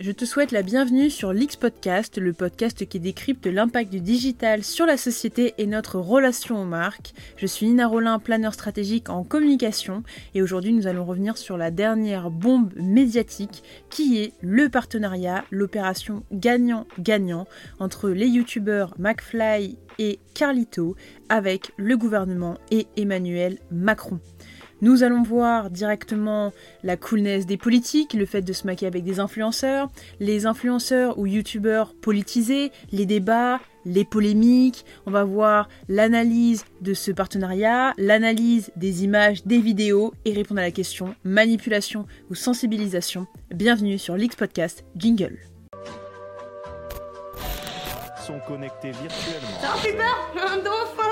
Je te souhaite la bienvenue sur l'X Podcast, le podcast qui décrypte l'impact du digital sur la société et notre relation aux marques. Je suis Nina Rollin, planeur stratégique en communication, et aujourd'hui nous allons revenir sur la dernière bombe médiatique qui est le partenariat, l'opération gagnant-gagnant entre les youtubeurs McFly et Carlito avec le gouvernement et Emmanuel Macron. Nous allons voir directement la coolness des politiques, le fait de se maquer avec des influenceurs, les influenceurs ou youtubeurs politisés, les débats, les polémiques, on va voir l'analyse de ce partenariat, l'analyse des images, des vidéos et répondre à la question manipulation ou sensibilisation. Bienvenue sur l'X Podcast Jingle. Sont connectés virtuellement. Ça fait peur Un dauphin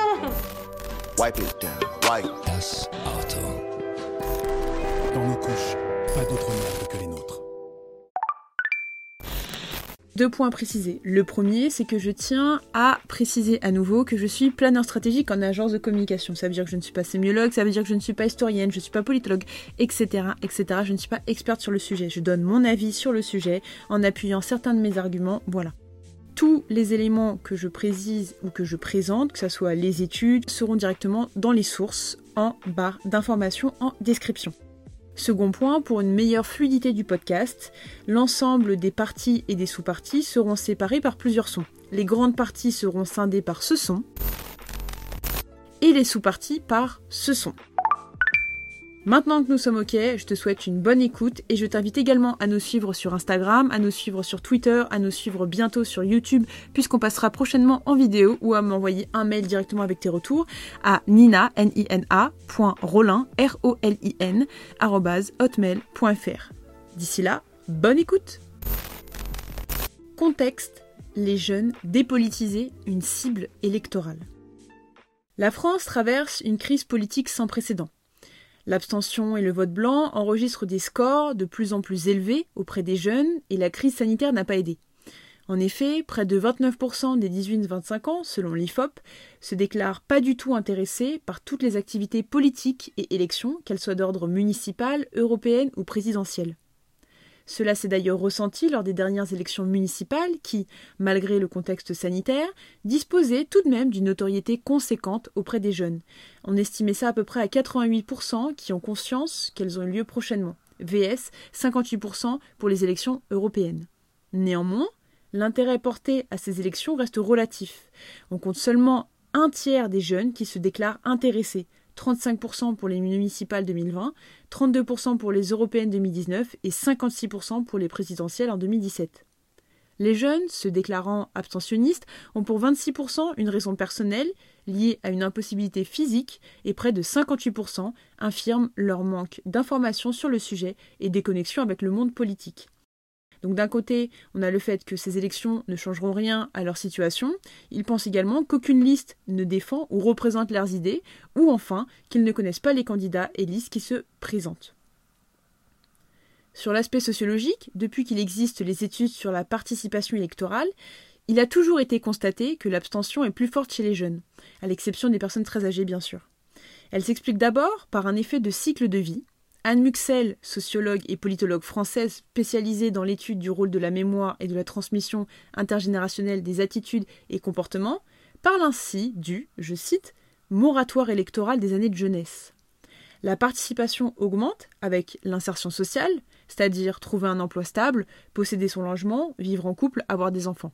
Wipe it down. Wipe. Auto. Pas d'autre merde que les nôtres. Deux points précisés. Le premier, c'est que je tiens à préciser à nouveau que je suis planeur stratégique en agence de communication. Ça veut dire que je ne suis pas sémiologue, ça veut dire que je ne suis pas historienne, je ne suis pas politologue, etc., etc. Je ne suis pas experte sur le sujet. Je donne mon avis sur le sujet en appuyant certains de mes arguments. Voilà tous les éléments que je précise ou que je présente, que ce soit les études, seront directement dans les sources en barre d'information en description. Second point, pour une meilleure fluidité du podcast, l'ensemble des parties et des sous-parties seront séparés par plusieurs sons. Les grandes parties seront scindées par ce son et les sous-parties par ce son. Maintenant que nous sommes OK, je te souhaite une bonne écoute et je t'invite également à nous suivre sur Instagram, à nous suivre sur Twitter, à nous suivre bientôt sur YouTube, puisqu'on passera prochainement en vidéo ou à m'envoyer un mail directement avec tes retours à nina, n i n -A, .rolin, r o l i n. D'ici là, bonne écoute. Contexte les jeunes dépolitisés, une cible électorale. La France traverse une crise politique sans précédent. L'abstention et le vote blanc enregistrent des scores de plus en plus élevés auprès des jeunes et la crise sanitaire n'a pas aidé. En effet, près de 29% des 18-25 ans, selon l'IFOP, se déclarent pas du tout intéressés par toutes les activités politiques et élections, qu'elles soient d'ordre municipal, européenne ou présidentielle. Cela s'est d'ailleurs ressenti lors des dernières élections municipales qui, malgré le contexte sanitaire, disposaient tout de même d'une notoriété conséquente auprès des jeunes. On estimait ça à peu près à 88% qui ont conscience qu'elles ont lieu prochainement. VS 58% pour les élections européennes. Néanmoins, l'intérêt porté à ces élections reste relatif. On compte seulement un tiers des jeunes qui se déclarent intéressés, 35% pour les municipales 2020, 32% pour les européennes 2019 et 56% pour les présidentielles en 2017. Les jeunes, se déclarant abstentionnistes, ont pour 26% une raison personnelle liée à une impossibilité physique et près de 58% infirment leur manque d'informations sur le sujet et des connexions avec le monde politique. Donc d'un côté, on a le fait que ces élections ne changeront rien à leur situation. Ils pensent également qu'aucune liste ne défend ou représente leurs idées, ou enfin qu'ils ne connaissent pas les candidats et listes qui se présentent. Sur l'aspect sociologique, depuis qu'il existe les études sur la participation électorale, il a toujours été constaté que l'abstention est plus forte chez les jeunes, à l'exception des personnes très âgées bien sûr. Elle s'explique d'abord par un effet de cycle de vie, Anne Muxel, sociologue et politologue française spécialisée dans l'étude du rôle de la mémoire et de la transmission intergénérationnelle des attitudes et comportements, parle ainsi du, je cite, moratoire électoral des années de jeunesse. La participation augmente avec l'insertion sociale, c'est-à-dire trouver un emploi stable, posséder son logement, vivre en couple, avoir des enfants.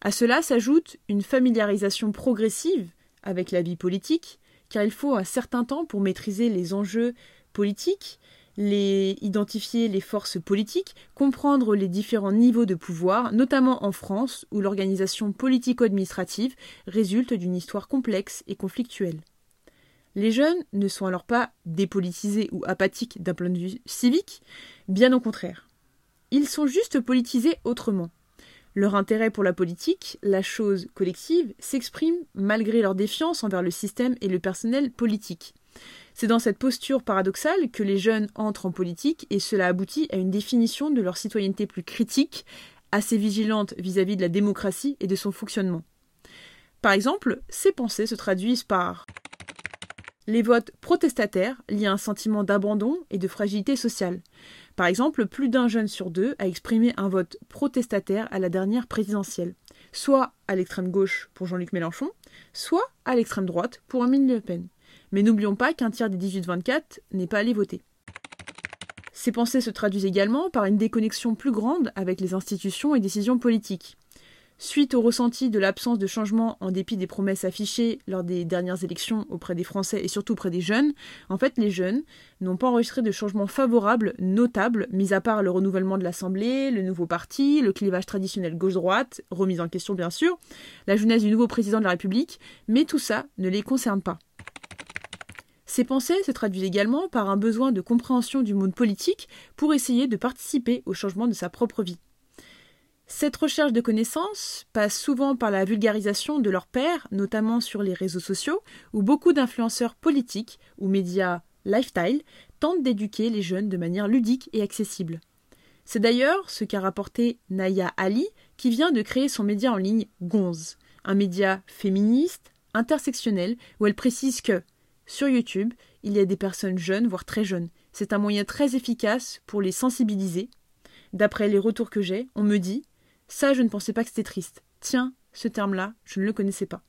À cela s'ajoute une familiarisation progressive avec la vie politique, car il faut un certain temps pour maîtriser les enjeux politique, les, identifier les forces politiques, comprendre les différents niveaux de pouvoir, notamment en France, où l'organisation politico-administrative résulte d'une histoire complexe et conflictuelle. Les jeunes ne sont alors pas dépolitisés ou apathiques d'un point de vue civique, bien au contraire. Ils sont juste politisés autrement. Leur intérêt pour la politique, la chose collective, s'exprime malgré leur défiance envers le système et le personnel politique. C'est dans cette posture paradoxale que les jeunes entrent en politique et cela aboutit à une définition de leur citoyenneté plus critique, assez vigilante vis-à-vis de la démocratie et de son fonctionnement. Par exemple, ces pensées se traduisent par les votes protestataires liés à un sentiment d'abandon et de fragilité sociale. Par exemple, plus d'un jeune sur deux a exprimé un vote protestataire à la dernière présidentielle, soit à l'extrême gauche pour Jean-Luc Mélenchon, soit à l'extrême droite pour Marine Le Pen. Mais n'oublions pas qu'un tiers des 18-24 n'est pas allé voter. Ces pensées se traduisent également par une déconnexion plus grande avec les institutions et décisions politiques. Suite au ressenti de l'absence de changement en dépit des promesses affichées lors des dernières élections auprès des Français et surtout auprès des jeunes, en fait les jeunes n'ont pas enregistré de changements favorables notables, mis à part le renouvellement de l'Assemblée, le nouveau parti, le clivage traditionnel gauche-droite, remise en question bien sûr, la jeunesse du nouveau président de la République, mais tout ça ne les concerne pas. Ces pensées se traduisent également par un besoin de compréhension du monde politique pour essayer de participer au changement de sa propre vie. Cette recherche de connaissances passe souvent par la vulgarisation de leurs pairs, notamment sur les réseaux sociaux, où beaucoup d'influenceurs politiques ou médias lifestyle tentent d'éduquer les jeunes de manière ludique et accessible. C'est d'ailleurs ce qu'a rapporté Naya Ali, qui vient de créer son média en ligne Gonze, un média féministe, intersectionnel, où elle précise que, sur YouTube, il y a des personnes jeunes, voire très jeunes. C'est un moyen très efficace pour les sensibiliser. D'après les retours que j'ai, on me dit ça, je ne pensais pas que c'était triste. Tiens, ce terme-là, je ne le connaissais pas.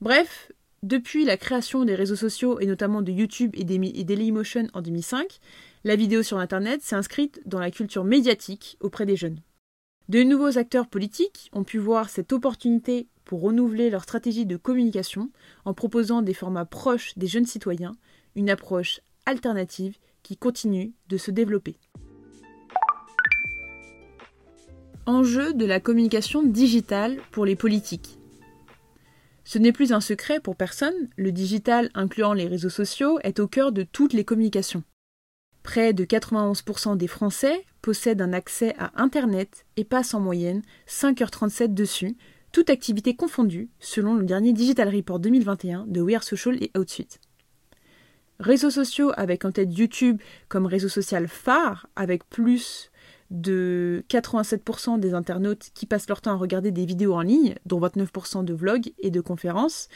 Bref, depuis la création des réseaux sociaux et notamment de YouTube et Dailymotion en 2005, la vidéo sur Internet s'est inscrite dans la culture médiatique auprès des jeunes. De nouveaux acteurs politiques ont pu voir cette opportunité pour renouveler leur stratégie de communication en proposant des formats proches des jeunes citoyens, une approche alternative qui continue de se développer. Enjeu de la communication digitale pour les politiques. Ce n'est plus un secret pour personne, le digital incluant les réseaux sociaux est au cœur de toutes les communications. Près de 91% des Français possèdent un accès à Internet et passent en moyenne 5h37 dessus, toute activité confondue, selon le dernier Digital Report 2021 de We Are Social et Outsuite. Réseaux sociaux avec en tête YouTube comme réseau social phare, avec plus de 87% des internautes qui passent leur temps à regarder des vidéos en ligne, dont 29% de vlogs et de conférences,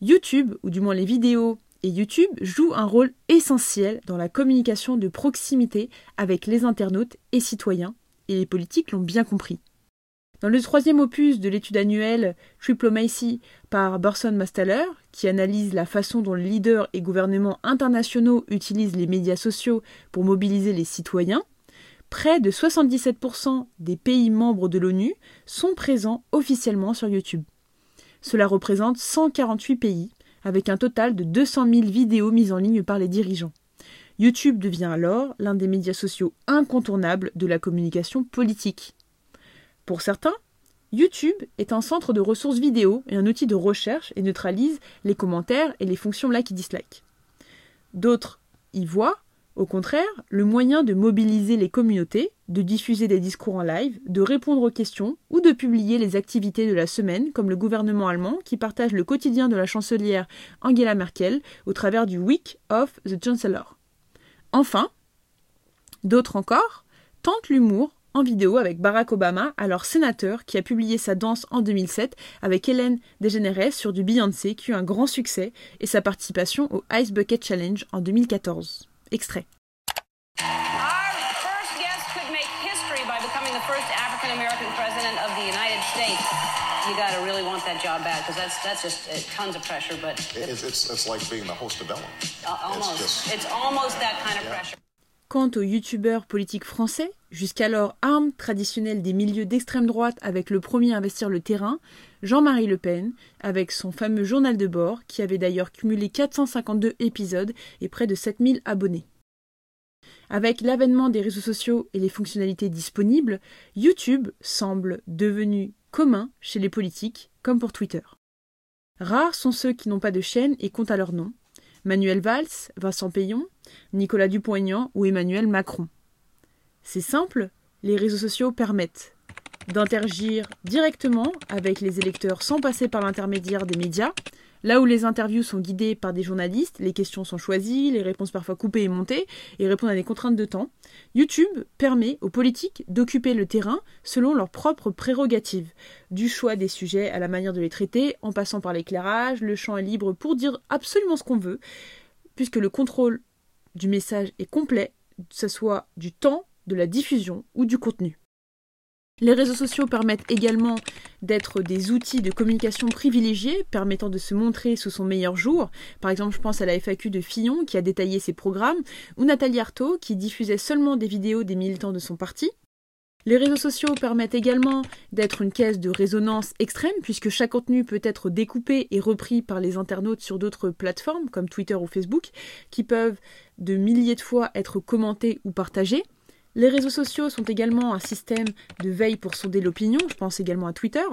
YouTube, ou du moins les vidéos et YouTube, jouent un rôle essentiel dans la communication de proximité avec les internautes et citoyens, et les politiques l'ont bien compris. Dans le troisième opus de l'étude annuelle Triplomacy par Burson Mastaler, qui analyse la façon dont les leaders et gouvernements internationaux utilisent les médias sociaux pour mobiliser les citoyens, près de 77% des pays membres de l'ONU sont présents officiellement sur YouTube. Cela représente 148 pays, avec un total de 200 000 vidéos mises en ligne par les dirigeants. YouTube devient alors l'un des médias sociaux incontournables de la communication politique. Pour certains, YouTube est un centre de ressources vidéo et un outil de recherche et neutralise les commentaires et les fonctions like et dislike. D'autres y voient au contraire, le moyen de mobiliser les communautés, de diffuser des discours en live, de répondre aux questions ou de publier les activités de la semaine, comme le gouvernement allemand qui partage le quotidien de la chancelière Angela Merkel au travers du Week of the Chancellor. Enfin, d'autres encore tentent l'humour en vidéo avec Barack Obama, alors sénateur, qui a publié sa danse en 2007 avec Hélène DeGeneres sur du Beyoncé qui eut un grand succès et sa participation au Ice Bucket Challenge en 2014. Extrait. You got to really want that job back because that's that's just uh, tons of pressure. But it's, it's, it's like being the host of Ellen. Uh, almost, it's, just, it's almost that kind of yeah. pressure. Quant aux youtubeurs politiques français, jusqu'alors arme traditionnelle des milieux d'extrême droite avec le premier à investir le terrain, Jean-Marie Le Pen, avec son fameux journal de bord, qui avait d'ailleurs cumulé 452 épisodes et près de 7000 abonnés. Avec l'avènement des réseaux sociaux et les fonctionnalités disponibles, YouTube semble devenu commun chez les politiques, comme pour Twitter. Rares sont ceux qui n'ont pas de chaîne et comptent à leur nom, Manuel Valls, Vincent Payon, Nicolas Dupont-Aignan ou Emmanuel Macron. C'est simple, les réseaux sociaux permettent d'interagir directement avec les électeurs sans passer par l'intermédiaire des médias, Là où les interviews sont guidées par des journalistes, les questions sont choisies, les réponses parfois coupées et montées, et répondent à des contraintes de temps, YouTube permet aux politiques d'occuper le terrain selon leurs propres prérogatives, du choix des sujets à la manière de les traiter, en passant par l'éclairage, le champ est libre pour dire absolument ce qu'on veut, puisque le contrôle du message est complet ce soit du temps, de la diffusion ou du contenu. Les réseaux sociaux permettent également d'être des outils de communication privilégiés, permettant de se montrer sous son meilleur jour. Par exemple, je pense à la FAQ de Fillon qui a détaillé ses programmes, ou Nathalie Arthaud qui diffusait seulement des vidéos des militants de son parti. Les réseaux sociaux permettent également d'être une caisse de résonance extrême puisque chaque contenu peut être découpé et repris par les internautes sur d'autres plateformes comme Twitter ou Facebook qui peuvent de milliers de fois être commentés ou partagés. Les réseaux sociaux sont également un système de veille pour sonder l'opinion, je pense également à Twitter,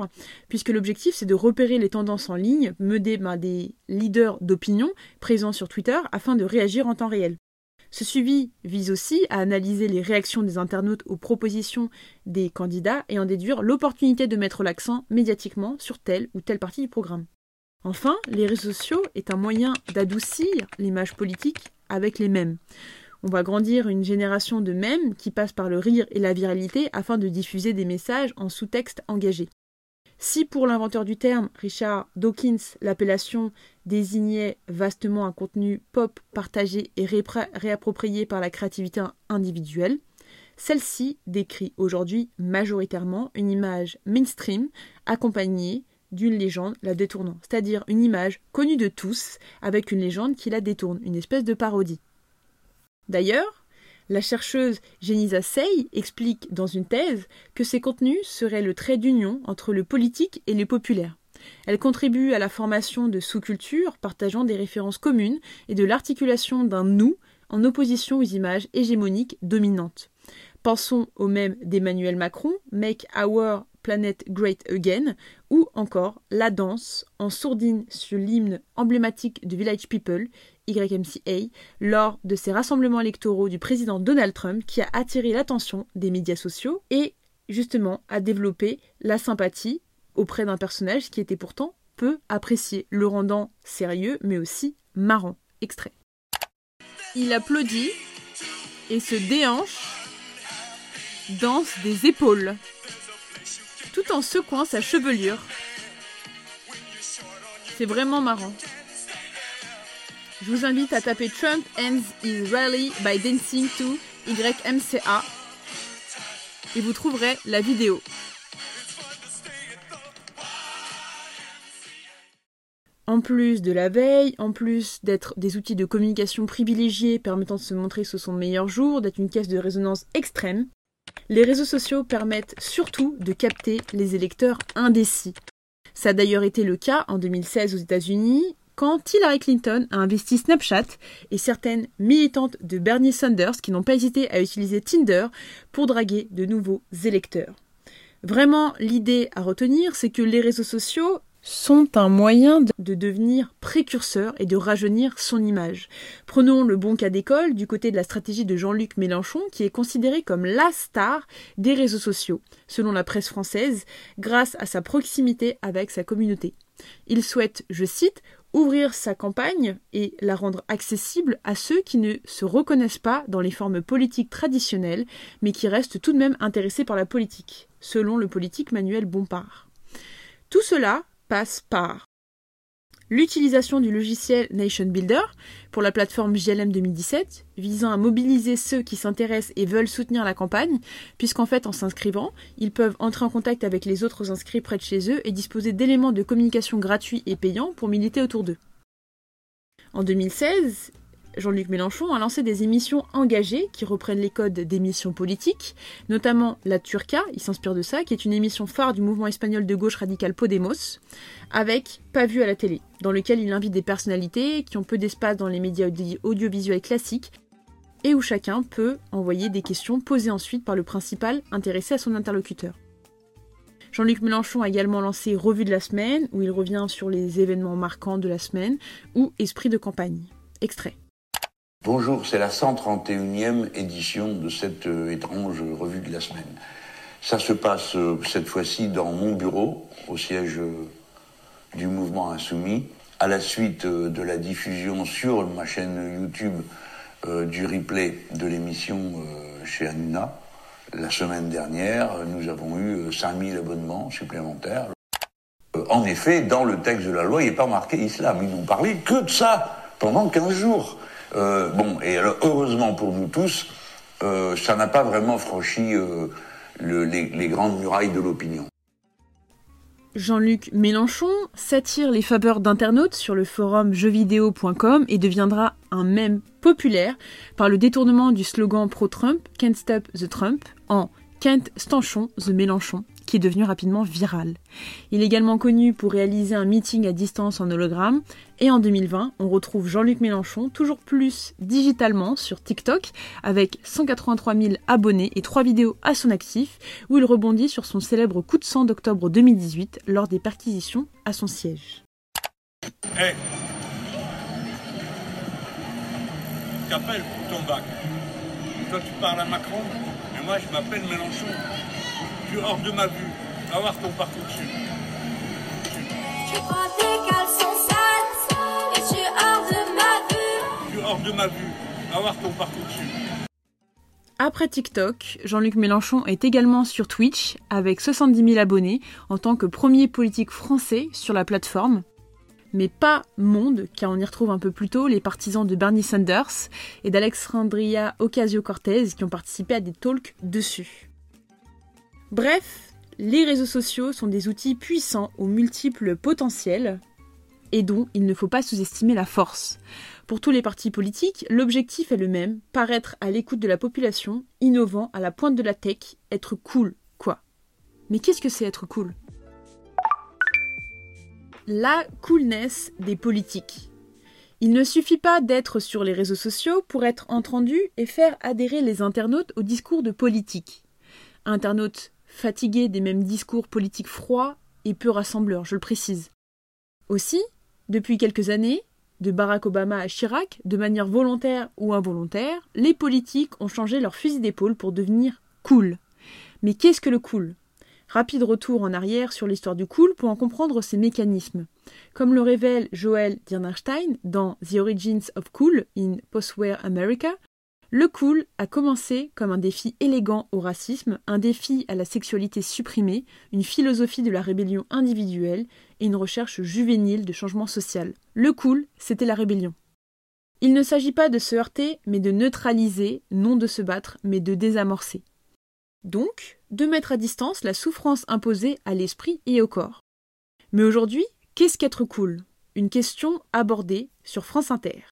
puisque l'objectif c'est de repérer les tendances en ligne menées par des leaders d'opinion présents sur Twitter afin de réagir en temps réel. Ce suivi vise aussi à analyser les réactions des internautes aux propositions des candidats et en déduire l'opportunité de mettre l'accent médiatiquement sur telle ou telle partie du programme. Enfin, les réseaux sociaux est un moyen d'adoucir l'image politique avec les mêmes. On va grandir une génération de mèmes qui passe par le rire et la viralité afin de diffuser des messages en sous-texte engagé. Si pour l'inventeur du terme, Richard Dawkins, l'appellation désignait vastement un contenu pop partagé et réapproprié par la créativité individuelle, celle-ci décrit aujourd'hui majoritairement une image mainstream accompagnée d'une légende la détournant, c'est-à-dire une image connue de tous avec une légende qui la détourne, une espèce de parodie. D'ailleurs, la chercheuse Genisa Sey explique dans une thèse que ces contenus seraient le trait d'union entre le politique et le populaire. Elle contribue à la formation de sous-cultures partageant des références communes et de l'articulation d'un nous en opposition aux images hégémoniques dominantes. Pensons au même d'Emmanuel Macron, Make Our Planet Great Again, ou encore La danse en sourdine sur l'hymne emblématique de Village People, YMCA, lors de ces rassemblements électoraux du président Donald Trump qui a attiré l'attention des médias sociaux et justement a développé la sympathie auprès d'un personnage qui était pourtant peu apprécié, le rendant sérieux mais aussi marrant. Extrait. Il applaudit et se déhanche, danse des épaules tout en secouant sa chevelure. C'est vraiment marrant. Je vous invite à taper Trump ends his rally by dancing to YMCA et vous trouverez la vidéo. En plus de la veille, en plus d'être des outils de communication privilégiés permettant de se montrer sous son meilleur jour, d'être une caisse de résonance extrême, les réseaux sociaux permettent surtout de capter les électeurs indécis. Ça a d'ailleurs été le cas en 2016 aux États-Unis, quand Hillary Clinton a investi Snapchat et certaines militantes de Bernie Sanders qui n'ont pas hésité à utiliser Tinder pour draguer de nouveaux électeurs. Vraiment, l'idée à retenir, c'est que les réseaux sociaux sont un moyen de devenir précurseur et de rajeunir son image. Prenons le bon cas d'école du côté de la stratégie de Jean-Luc Mélenchon qui est considéré comme la star des réseaux sociaux, selon la presse française, grâce à sa proximité avec sa communauté. Il souhaite, je cite, ouvrir sa campagne et la rendre accessible à ceux qui ne se reconnaissent pas dans les formes politiques traditionnelles, mais qui restent tout de même intéressés par la politique, selon le politique Manuel Bompard. Tout cela passe par l'utilisation du logiciel Nation Builder pour la plateforme JLM 2017, visant à mobiliser ceux qui s'intéressent et veulent soutenir la campagne, puisqu'en fait, en s'inscrivant, ils peuvent entrer en contact avec les autres inscrits près de chez eux et disposer d'éléments de communication gratuits et payants pour militer autour d'eux. En 2016, Jean-Luc Mélenchon a lancé des émissions engagées qui reprennent les codes d'émissions politiques, notamment La Turca, il s'inspire de ça, qui est une émission phare du mouvement espagnol de gauche radical Podemos, avec Pas vu à la télé, dans lequel il invite des personnalités qui ont peu d'espace dans les médias audiovisuels classiques et où chacun peut envoyer des questions posées ensuite par le principal intéressé à son interlocuteur. Jean-Luc Mélenchon a également lancé Revue de la semaine, où il revient sur les événements marquants de la semaine, ou Esprit de campagne. Extrait. Bonjour, c'est la 131e édition de cette euh, étrange revue de la semaine. Ça se passe euh, cette fois-ci dans mon bureau, au siège euh, du mouvement insoumis, à la suite de la diffusion sur ma chaîne YouTube du replay de l'émission chez Hanouna. La semaine dernière, nous avons eu 5000 abonnements supplémentaires. En effet, dans le texte de la loi, il n'est pas marqué islam. Ils n'ont parlé que de ça pendant 15 jours. Euh, bon, et alors, heureusement pour nous tous, euh, ça n'a pas vraiment franchi euh, le- les, les grandes murailles de l'opinion. Jean-Luc Mélenchon s'attire les faveurs d'internautes sur le forum jeuxvideo.com et deviendra un mème populaire par le détournement du slogan pro-Trump Can't Stop the Trump en Can't Stanchon the Mélenchon, qui est devenu rapidement viral. Il est également connu pour réaliser un meeting à distance en hologramme et en 2020, on retrouve Jean-Luc Mélenchon toujours plus digitalement sur TikTok avec 183 000 abonnés et trois vidéos à son actif où il rebondit sur son célèbre coup de sang d'octobre 2018 lors des perquisitions à son siège. Hé T'appelles pour ton bac. Toi, tu parles à Macron, mais moi, je m'appelle Mélenchon. Je suis hors de ma vue. Va voir ton parcours dessus. Tu crois tes caleçons sales et tu es hors de ma vue. Je suis hors de ma vue. Va voir ton parcours dessus. Après TikTok, Jean-Luc Mélenchon est également sur Twitch avec 70 000 abonnés en tant que premier politique français sur la plateforme. Mais pas Monde, car on y retrouve un peu plus tôt les partisans de Bernie Sanders et d'Alexandria Ocasio-Cortez qui ont participé à des talks dessus. Bref, les réseaux sociaux sont des outils puissants aux multiples potentiels et dont il ne faut pas sous-estimer la force. Pour tous les partis politiques, l'objectif est le même, paraître à l'écoute de la population, innovant à la pointe de la tech, être cool, quoi. Mais qu'est-ce que c'est être cool? La coolness des politiques. Il ne suffit pas d'être sur les réseaux sociaux pour être entendu et faire adhérer les internautes au discours de politique. Internautes fatigués des mêmes discours politiques froids et peu rassembleurs, je le précise. Aussi, depuis quelques années, de Barack Obama à Chirac, de manière volontaire ou involontaire, les politiques ont changé leur fusil d'épaule pour devenir cool. Mais qu'est-ce que le cool? Rapide retour en arrière sur l'histoire du cool pour en comprendre ses mécanismes. Comme le révèle Joel Dirnstein dans The Origins of Cool in Postwar America, le cool a commencé comme un défi élégant au racisme, un défi à la sexualité supprimée, une philosophie de la rébellion individuelle et une recherche juvénile de changement social. Le cool, c'était la rébellion. Il ne s'agit pas de se heurter, mais de neutraliser, non de se battre, mais de désamorcer. Donc, de mettre à distance la souffrance imposée à l'esprit et au corps. Mais aujourd'hui, qu'est-ce qu'être cool? Une question abordée sur France Inter.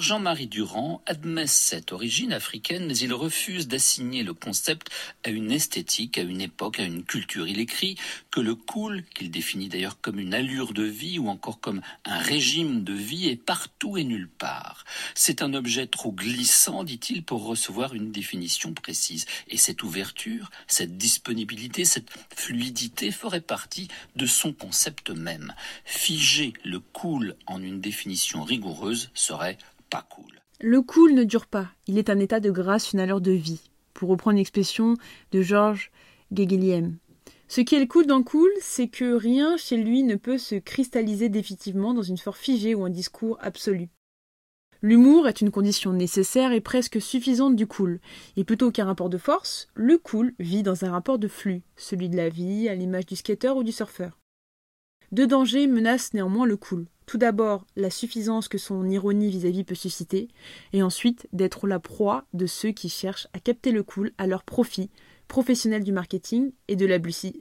Jean-Marie Durand admet cette origine africaine, mais il refuse d'assigner le concept à une esthétique, à une époque, à une culture. Il écrit que le cool, qu'il définit d'ailleurs comme une allure de vie ou encore comme un régime de vie, est partout et nulle part. C'est un objet trop glissant, dit-il, pour recevoir une définition précise. Et cette ouverture, cette disponibilité, cette fluidité ferait partie de son concept même. Figer le cool en une définition rigoureuse serait Le cool ne dure pas, il est un état de grâce, une allure de vie, pour reprendre une expression de Georges Guéguéliem. Ce qui est le cool dans cool, c'est que rien chez lui ne peut se cristalliser définitivement dans une forme figée ou un discours absolu. L'humour est une condition nécessaire et presque suffisante du cool, et plutôt qu'un rapport de force, le cool vit dans un rapport de flux, celui de la vie, à l'image du skater ou du surfeur. Deux dangers menacent néanmoins le cool. Tout d'abord, la suffisance que son ironie vis-à-vis peut susciter, et ensuite d'être la proie de ceux qui cherchent à capter le cool à leur profit, professionnel du marketing et de, la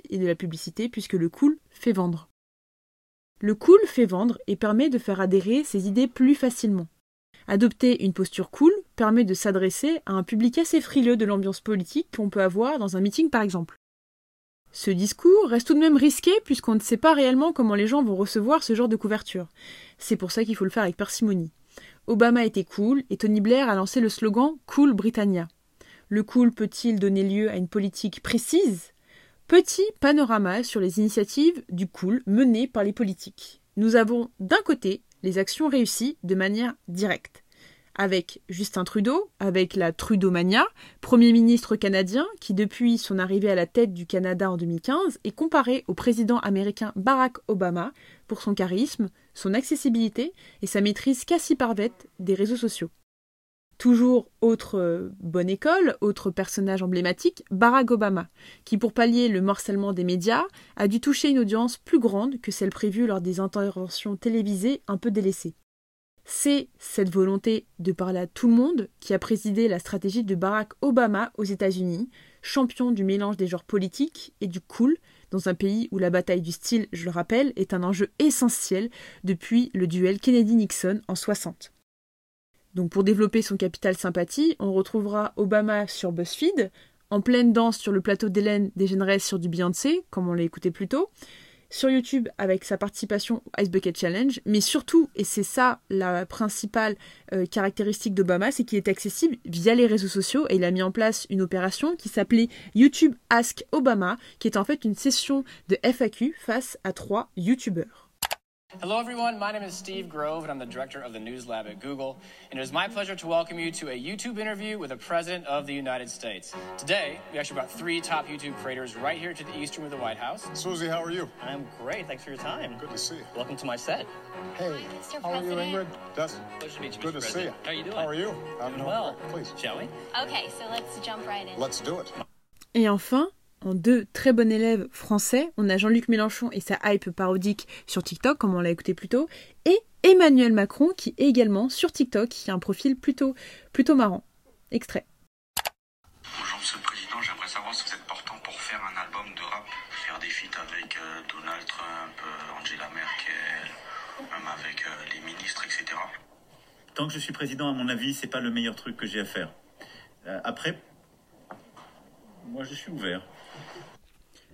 et de la publicité, puisque le cool fait vendre. Le cool fait vendre et permet de faire adhérer ses idées plus facilement. Adopter une posture cool permet de s'adresser à un public assez frileux de l'ambiance politique qu'on peut avoir dans un meeting par exemple. Ce discours reste tout de même risqué puisqu'on ne sait pas réellement comment les gens vont recevoir ce genre de couverture. C'est pour ça qu'il faut le faire avec parcimonie. Obama était cool et Tony Blair a lancé le slogan Cool Britannia. Le cool peut-il donner lieu à une politique précise? Petit panorama sur les initiatives du cool menées par les politiques. Nous avons d'un côté les actions réussies de manière directe avec Justin Trudeau, avec la Trudeaumania, Premier ministre canadien qui, depuis son arrivée à la tête du Canada en 2015, est comparé au président américain Barack Obama pour son charisme, son accessibilité et sa maîtrise quasi parfaite des réseaux sociaux. Toujours autre euh, bonne école, autre personnage emblématique, Barack Obama, qui pour pallier le morcellement des médias a dû toucher une audience plus grande que celle prévue lors des interventions télévisées un peu délaissées. C'est cette volonté de parler à tout le monde qui a présidé la stratégie de Barack Obama aux États-Unis, champion du mélange des genres politiques et du cool, dans un pays où la bataille du style, je le rappelle, est un enjeu essentiel depuis le duel Kennedy-Nixon en 60. Donc pour développer son capital sympathie, on retrouvera Obama sur BuzzFeed, en pleine danse sur le plateau d'Hélène DeGeneres sur du Beyoncé, comme on l'a écouté plus tôt, sur YouTube avec sa participation au Ice Bucket Challenge, mais surtout, et c'est ça la principale euh, caractéristique d'Obama, c'est qu'il est accessible via les réseaux sociaux et il a mis en place une opération qui s'appelait YouTube Ask Obama, qui est en fait une session de FAQ face à trois YouTubeurs. Hello, everyone. My name is Steve Grove, and I'm the director of the News Lab at Google. And it is my pleasure to welcome you to a YouTube interview with the President of the United States. Today, we actually brought three top YouTube creators right here to the East Room of the White House. Susie, how are you? I'm great. Thanks for your time. Good to see you. Welcome to my set. Hey, Mr. how are you, Ingrid? Dustin, Pleasure to meet you, good Mr. to see you. How are you doing? How are you? I'm Doing doing well. great. Please, Shall we? Okay, so let's jump right in. let's do it. Et enfin, en deux très bons élèves français, on a Jean-Luc Mélenchon et sa hype parodique sur TikTok, comme on l'a écouté plus tôt, et Emmanuel Macron qui est également sur TikTok, qui a un profil plutôt, plutôt marrant. Extrait. Bonjour Monsieur le Président, j'aimerais savoir si vous êtes partant pour faire un album de rap, faire des feats avec euh, Donald Trump, euh, Angela Merkel, même avec euh, les ministres, etc. Tant que je suis président, à mon avis, c'est pas le meilleur truc que j'ai à faire. Euh, après, moi je suis ouvert.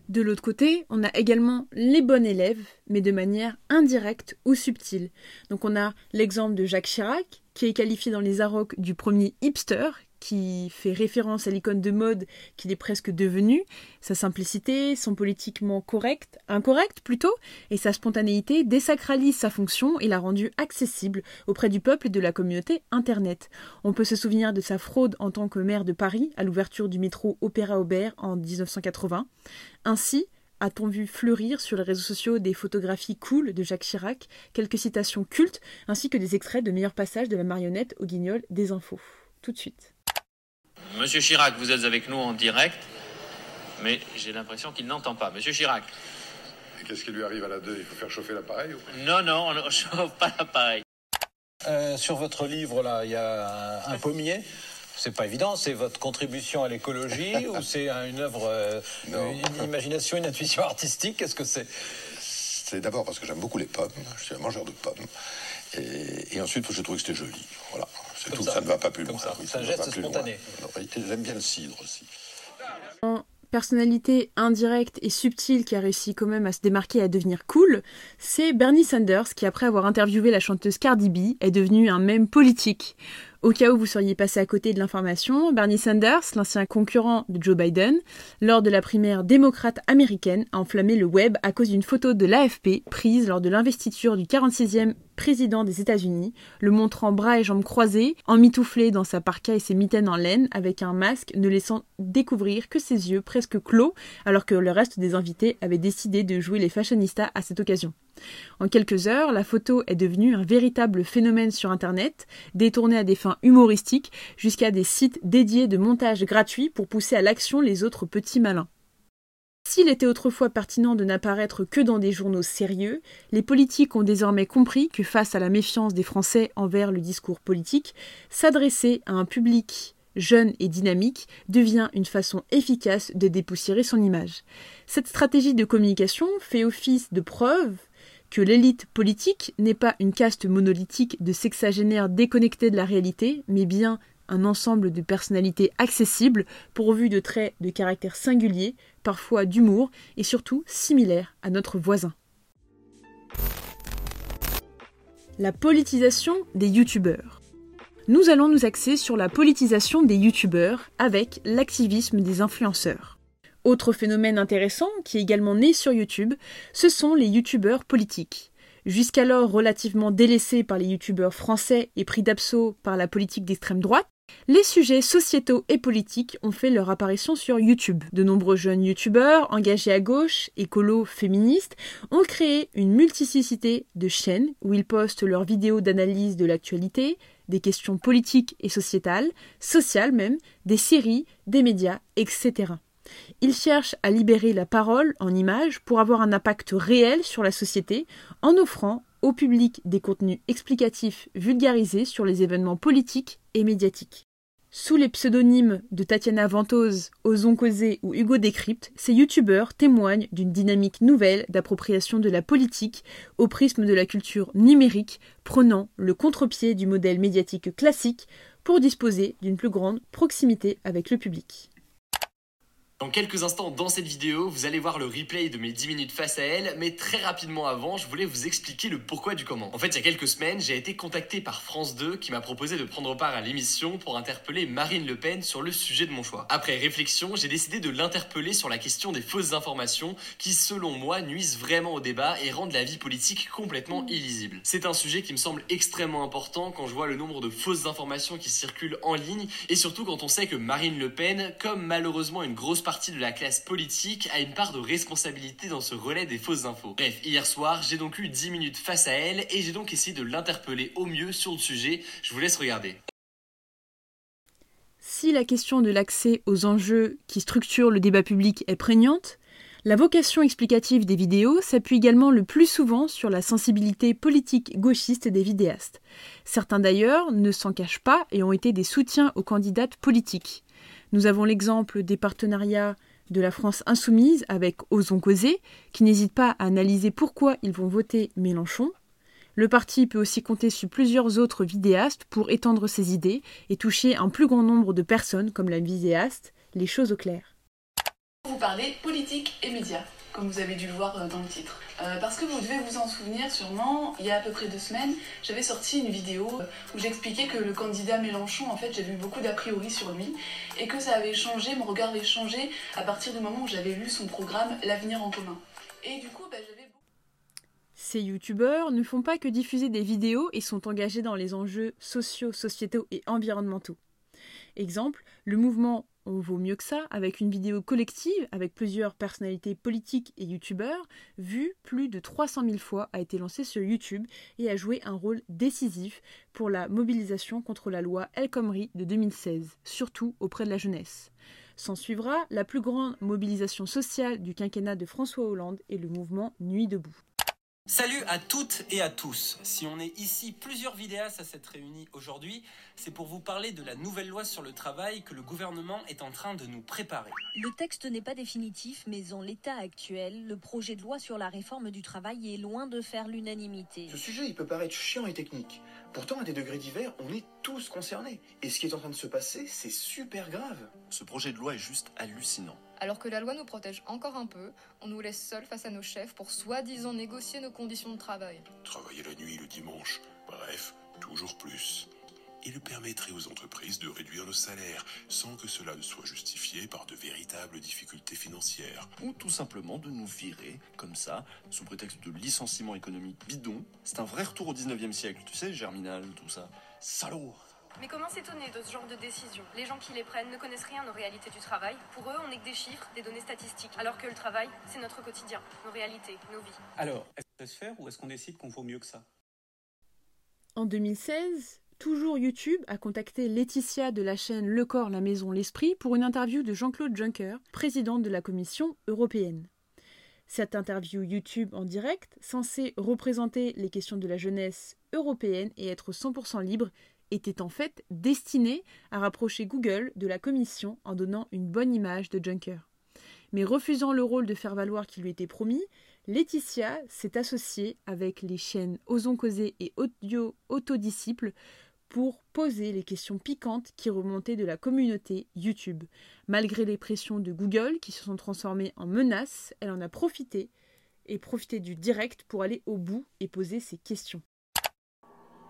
De l'autre côté, on a également les bons élèves, mais de manière indirecte ou subtile. Donc on a l'exemple de Jacques Chirac, qui est qualifié dans les Arocs du premier hipster, qui fait référence à l'icône de mode qu'il est presque devenu, sa simplicité, son politiquement correct, incorrect plutôt, et sa spontanéité désacralise sa fonction et l'a rendue accessible auprès du peuple et de la communauté Internet. On peut se souvenir de sa fraude en tant que maire de Paris à l'ouverture du métro Opéra Aubert en 1980. Ainsi, a-t-on vu fleurir sur les réseaux sociaux des photographies cool de Jacques Chirac, quelques citations cultes, ainsi que des extraits de meilleurs passages de la marionnette au guignol des infos. Tout de suite. Monsieur Chirac, vous êtes avec nous en direct, mais j'ai l'impression qu'il n'entend pas. Monsieur Chirac. Et qu'est-ce qui lui arrive à la 2 Il faut faire chauffer l'appareil ou... Non, non, on ne chauffe pas l'appareil. Euh, sur votre livre, là, il y a un, un pommier. C'est pas évident, c'est votre contribution à l'écologie ou c'est un- une œuvre, euh, une imagination, une intuition artistique? Qu'est-ce que c'est? C'est d'abord parce que j'aime beaucoup les pommes. Je suis un mangeur de pommes. Et, et ensuite, je trouve que c'était joli. Voilà. C'est Comme tout. ça. Ça. ne va pas plus loin. Oui, geste spontané. J'aime bien le cidre aussi. En personnalité indirecte et subtile qui a réussi quand même à se démarquer et à devenir cool, c'est Bernie Sanders qui, après avoir interviewé la chanteuse Cardi B, est devenu un mème politique. Au cas où vous seriez passé à côté de l'information, Bernie Sanders, l'ancien concurrent de Joe Biden, lors de la primaire démocrate américaine, a enflammé le web à cause d'une photo de l'AFP prise lors de l'investiture du 46e président des États-Unis, le montrant bras et jambes croisés, emmitouflé dans sa parka et ses mitaines en laine, avec un masque ne laissant découvrir que ses yeux presque clos, alors que le reste des invités avaient décidé de jouer les fashionistas à cette occasion. En quelques heures, la photo est devenue un véritable phénomène sur Internet, détournée à des fins humoristiques, jusqu'à des sites dédiés de montage gratuit pour pousser à l'action les autres petits malins. S'il était autrefois pertinent de n'apparaître que dans des journaux sérieux, les politiques ont désormais compris que face à la méfiance des Français envers le discours politique, s'adresser à un public jeune et dynamique devient une façon efficace de dépoussiérer son image. Cette stratégie de communication fait office de preuve que l'élite politique n'est pas une caste monolithique de sexagénaires déconnectés de la réalité, mais bien un ensemble de personnalités accessibles, pourvues de traits de caractère singuliers, parfois d'humour, et surtout similaires à notre voisin. La politisation des youtubeurs. Nous allons nous axer sur la politisation des youtubeurs avec l'activisme des influenceurs. Autre phénomène intéressant qui est également né sur YouTube, ce sont les youtubeurs politiques. Jusqu'alors relativement délaissés par les youtubeurs français et pris d'absaut par la politique d'extrême droite, les sujets sociétaux et politiques ont fait leur apparition sur YouTube. De nombreux jeunes youtubeurs engagés à gauche, écolos, féministes, ont créé une multiplicité de chaînes où ils postent leurs vidéos d'analyse de l'actualité, des questions politiques et sociétales, sociales même, des séries, des médias, etc. Ils cherchent à libérer la parole en images pour avoir un impact réel sur la société en offrant au public des contenus explicatifs vulgarisés sur les événements politiques et médiatiques. Sous les pseudonymes de Tatiana Ventose, Ozon Causé ou Hugo Décrypte, ces youtubeurs témoignent d'une dynamique nouvelle d'appropriation de la politique au prisme de la culture numérique, prenant le contre-pied du modèle médiatique classique pour disposer d'une plus grande proximité avec le public. Dans quelques instants dans cette vidéo, vous allez voir le replay de mes 10 minutes face à elle, mais très rapidement avant, je voulais vous expliquer le pourquoi du comment. En fait, il y a quelques semaines, j'ai été contacté par France 2 qui m'a proposé de prendre part à l'émission pour interpeller Marine Le Pen sur le sujet de mon choix. Après réflexion, j'ai décidé de l'interpeller sur la question des fausses informations qui, selon moi, nuisent vraiment au débat et rendent la vie politique complètement illisible. C'est un sujet qui me semble extrêmement important quand je vois le nombre de fausses informations qui circulent en ligne et surtout quand on sait que Marine Le Pen, comme malheureusement une grosse partie de la classe politique a une part de responsabilité dans ce relais des fausses infos. Bref, hier soir, j'ai donc eu 10 minutes face à elle et j'ai donc essayé de l'interpeller au mieux sur le sujet. Je vous laisse regarder. Si la question de l'accès aux enjeux qui structurent le débat public est prégnante, la vocation explicative des vidéos s'appuie également le plus souvent sur la sensibilité politique gauchiste des vidéastes. Certains d'ailleurs ne s'en cachent pas et ont été des soutiens aux candidates politiques. Nous avons l'exemple des partenariats de la France insoumise avec Osons Causer, qui n'hésite pas à analyser pourquoi ils vont voter Mélenchon. Le parti peut aussi compter sur plusieurs autres vidéastes pour étendre ses idées et toucher un plus grand nombre de personnes comme la vidéaste Les choses au clair. Vous parlez politique et médias, comme vous avez dû le voir euh, dans le titre. Euh, parce que vous devez vous en souvenir sûrement, il y a à peu près deux semaines, j'avais sorti une vidéo où j'expliquais que le candidat Mélenchon, en fait, j'avais eu beaucoup d'a priori sur lui et que ça avait changé, mon regard avait changé à partir du moment où j'avais lu son programme L'avenir en commun. Et du coup, bah, j'avais Ces youtubeurs ne font pas que diffuser des vidéos et sont engagés dans les enjeux sociaux, sociétaux et environnementaux. Exemple, le mouvement On vaut mieux que ça, avec une vidéo collective avec plusieurs personnalités politiques et youtubeurs, vue plus de 300 000 fois, a été lancé sur YouTube et a joué un rôle décisif pour la mobilisation contre la loi El Khomri de 2016, surtout auprès de la jeunesse. S'en suivra la plus grande mobilisation sociale du quinquennat de François Hollande et le mouvement Nuit debout. Salut à toutes et à tous. Si on est ici plusieurs vidéastes à s'être réunis aujourd'hui, c'est pour vous parler de la nouvelle loi sur le travail que le gouvernement est en train de nous préparer. Le texte n'est pas définitif, mais en l'état actuel, le projet de loi sur la réforme du travail est loin de faire l'unanimité. Ce sujet, il peut paraître chiant et technique. Pourtant, à des degrés divers, on est tous concernés. Et ce qui est en train de se passer, c'est super grave. Ce projet de loi est juste hallucinant. Alors que la loi nous protège encore un peu, on nous laisse seuls face à nos chefs pour soi-disant négocier nos conditions de travail. Travailler la nuit, le dimanche, bref, toujours plus. Il permettrait aux entreprises de réduire le salaire sans que cela ne soit justifié par de véritables difficultés financières. Ou tout simplement de nous virer, comme ça, sous prétexte de licenciement économique bidon. C'est un vrai retour au 19e siècle, tu sais, Germinal, tout ça. Salaud mais comment s'étonner de ce genre de décision? Les gens qui les prennent ne connaissent rien aux réalités du travail. Pour eux, on n'est que des chiffres, des données statistiques. Alors que le travail, c'est notre quotidien, nos réalités, nos vies. Alors, est-ce que ça se faire ou est-ce qu'on décide qu'on vaut mieux que ça? En 2016, toujours YouTube a contacté Laetitia de la chaîne Le Corps, la Maison, l'Esprit pour une interview de Jean-Claude Juncker, président de la Commission européenne. Cette interview YouTube en direct, censée représenter les questions de la jeunesse européenne et être 100% libre, était en fait destinée à rapprocher Google de la commission en donnant une bonne image de Juncker. Mais refusant le rôle de faire valoir qui lui était promis, Laetitia s'est associée avec les chaînes Osons Causer et Audio Autodisciple pour poser les questions piquantes qui remontaient de la communauté YouTube. Malgré les pressions de Google qui se sont transformées en menaces, elle en a profité et profité du direct pour aller au bout et poser ses questions.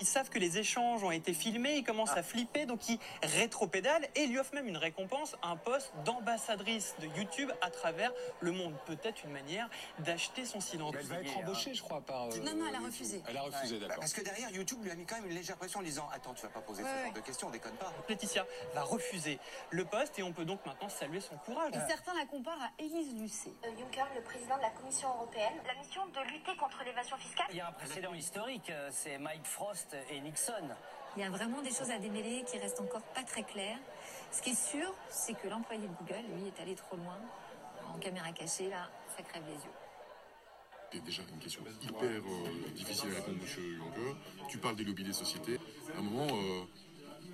Ils savent que les échanges ont été filmés, ils commencent à flipper, donc ils rétropédalent et lui offrent même une récompense, un poste d'ambassadrice de YouTube à travers le monde. Peut-être une manière d'acheter son silence. Elle va être embauchée, je crois, par. euh, Non, non, elle a refusé. Elle a refusé, d'accord. Parce que derrière, YouTube lui a mis quand même une légère pression en disant Attends, tu vas pas poser Ouais, ce ouais. genre de questions, déconne pas. Laetitia va refuser le poste et on peut donc maintenant saluer son courage. Et certains la comparent à Élise Lucet. Juncker, le président de la Commission européenne, la mission de lutter contre l'évasion fiscale. Il y a un précédent historique, euh, c'est Mike Frost et Nixon. Il y a vraiment des choses à démêler qui restent encore pas très claires. Ce qui est sûr, c'est que l'employé de Google, lui, est allé trop loin. En caméra cachée, là, ça crève les yeux. C'est déjà une question hyper euh, difficile à répondre, monsieur Juncker. Tu parles des lobbies des sociétés. À un moment, euh,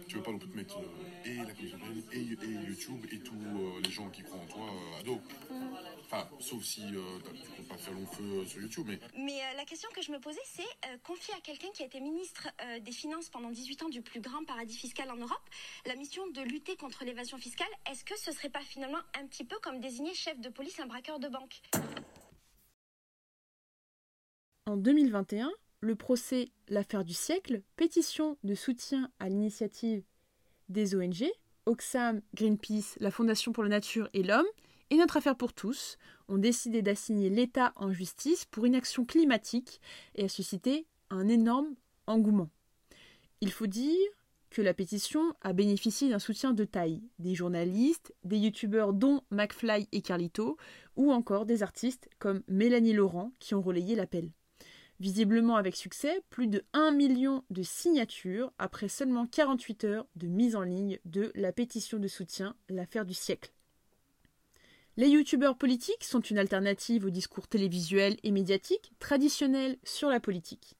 tu veux pas non plus te mettre euh, et la Commission européenne, et, et YouTube, et tous euh, les gens qui croient en toi euh, à dos. Enfin, sauf si euh, tu comptes pas faire long feu euh, sur YouTube, mais Mais euh, la question que je me posais, c'est euh, confier à quelqu'un qui a été ministre euh, des Finances pendant 18 ans du plus grand paradis fiscal en Europe, la mission de lutter contre l'évasion fiscale, est-ce que ce serait pas finalement un petit peu comme désigner chef de police un braqueur de banque? En 2021, le procès L'affaire du siècle, pétition de soutien à l'initiative des ONG, Oxfam, Greenpeace, la Fondation pour la Nature et l'Homme, et Notre Affaire pour tous ont décidé d'assigner l'État en justice pour inaction climatique et a suscité un énorme engouement. Il faut dire que la pétition a bénéficié d'un soutien de taille, des journalistes, des youtubeurs dont McFly et Carlito, ou encore des artistes comme Mélanie Laurent qui ont relayé l'appel. Visiblement avec succès, plus de 1 million de signatures après seulement 48 heures de mise en ligne de la pétition de soutien L'affaire du siècle. Les youtubeurs politiques sont une alternative au discours télévisuel et médiatique traditionnel sur la politique.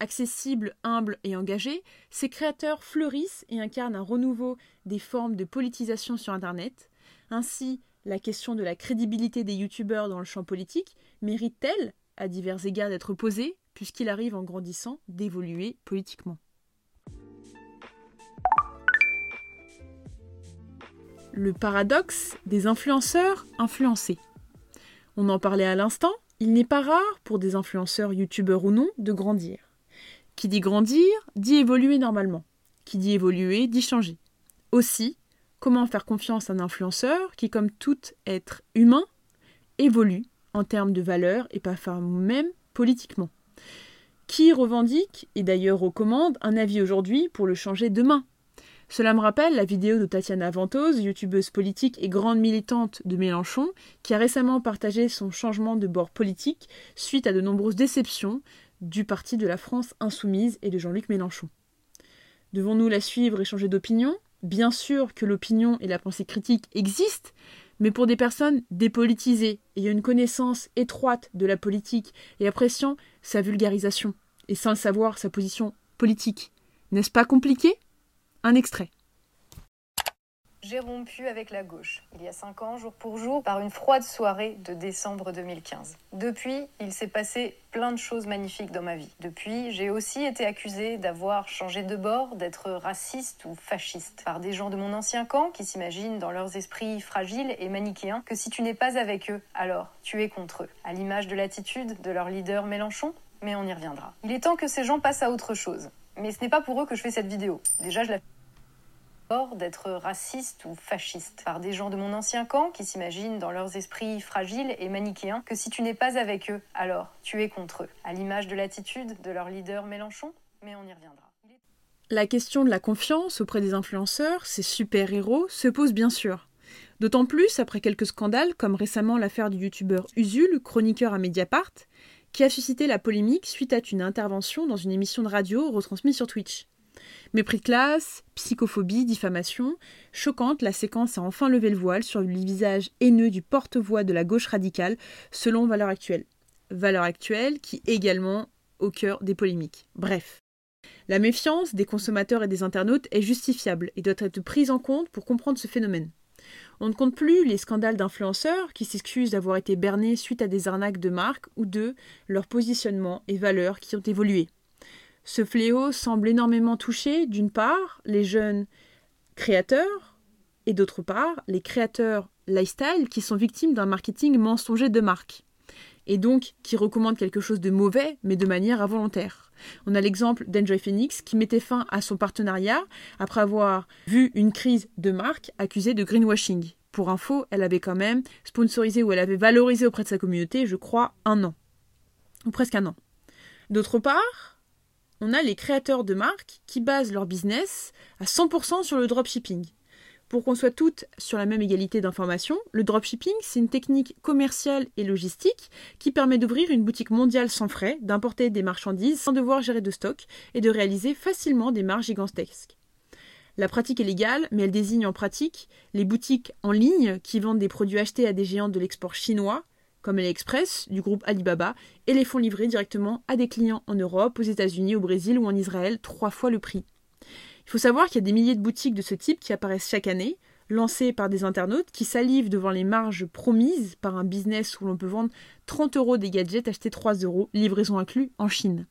Accessibles, humbles et engagés, ces créateurs fleurissent et incarnent un renouveau des formes de politisation sur Internet. Ainsi, la question de la crédibilité des youtubeurs dans le champ politique mérite-t-elle, à divers égards, d'être posée, puisqu'il arrive en grandissant d'évoluer politiquement? Le paradoxe des influenceurs influencés. On en parlait à l'instant, il n'est pas rare pour des influenceurs, youtubeurs ou non, de grandir. Qui dit grandir, dit évoluer normalement. Qui dit évoluer, dit changer. Aussi, comment faire confiance à un influenceur qui, comme tout être humain, évolue en termes de valeurs et parfois même politiquement? Qui revendique, et d'ailleurs recommande, un avis aujourd'hui pour le changer demain? Cela me rappelle la vidéo de Tatiana Ventose, youtubeuse politique et grande militante de Mélenchon, qui a récemment partagé son changement de bord politique suite à de nombreuses déceptions du parti de la France insoumise et de Jean-Luc Mélenchon. Devons-nous la suivre et changer d'opinion? Bien sûr que l'opinion et la pensée critique existent, mais pour des personnes dépolitisées, ayant une connaissance étroite de la politique et appréciant sa vulgarisation, et sans le savoir sa position politique. N'est-ce pas compliqué? Extrait. J'ai rompu avec la gauche, il y a cinq ans, jour pour jour, par une froide soirée de décembre 2015. Depuis, il s'est passé plein de choses magnifiques dans ma vie. Depuis, j'ai aussi été accusée d'avoir changé de bord, d'être raciste ou fasciste, par des gens de mon ancien camp qui s'imaginent dans leurs esprits fragiles et manichéens que si tu n'es pas avec eux, alors tu es contre eux. À l'image de l'attitude de leur leader Mélenchon, mais on y reviendra. Il est temps que ces gens passent à autre chose. Mais ce n'est pas pour eux que je fais cette vidéo. Déjà, je la d'être raciste ou fasciste par des gens de mon ancien camp qui s'imaginent dans leurs esprits fragiles et manichéens que si tu n'es pas avec eux, alors tu es contre eux. À l'image de l'attitude de leur leader Mélenchon, mais on y reviendra. La question de la confiance auprès des influenceurs, ces super-héros, se pose bien sûr. D'autant plus après quelques scandales comme récemment l'affaire du youtubeur Usul, chroniqueur à Mediapart, qui a suscité la polémique suite à une intervention dans une émission de radio retransmise sur Twitch. Mépris de classe, psychophobie, diffamation. Choquante, la séquence a enfin levé le voile sur le visage haineux du porte-voix de la gauche radicale, selon Valeurs Actuelles. Valeurs Actuelles qui également au cœur des polémiques. Bref. La méfiance des consommateurs et des internautes est justifiable et doit être prise en compte pour comprendre ce phénomène. On ne compte plus les scandales d'influenceurs qui s'excusent d'avoir été bernés suite à des arnaques de marques ou de leur positionnement et valeurs qui ont évolué. Ce fléau semble énormément toucher, d'une part, les jeunes créateurs et d'autre part, les créateurs lifestyle qui sont victimes d'un marketing mensonger de marque et donc qui recommandent quelque chose de mauvais mais de manière involontaire. On a l'exemple d'Enjoy Phoenix qui mettait fin à son partenariat après avoir vu une crise de marque accusée de greenwashing. Pour info, elle avait quand même sponsorisé ou elle avait valorisé auprès de sa communauté, je crois, un an. Ou presque un an. D'autre part, on a les créateurs de marques qui basent leur business à 100% sur le dropshipping. Pour qu'on soit toutes sur la même égalité d'information, le dropshipping, c'est une technique commerciale et logistique qui permet d'ouvrir une boutique mondiale sans frais, d'importer des marchandises sans devoir gérer de stock et de réaliser facilement des marges gigantesques. La pratique est légale, mais elle désigne en pratique les boutiques en ligne qui vendent des produits achetés à des géants de l'export chinois, comme AliExpress du groupe Alibaba, et les font livrer directement à des clients en Europe, aux États-Unis, au Brésil ou en Israël, trois fois le prix. Il faut savoir qu'il y a des milliers de boutiques de ce type qui apparaissent chaque année, lancées par des internautes qui salivent devant les marges promises par un business où l'on peut vendre 30 euros des gadgets achetés 3 euros, livraison inclus en Chine.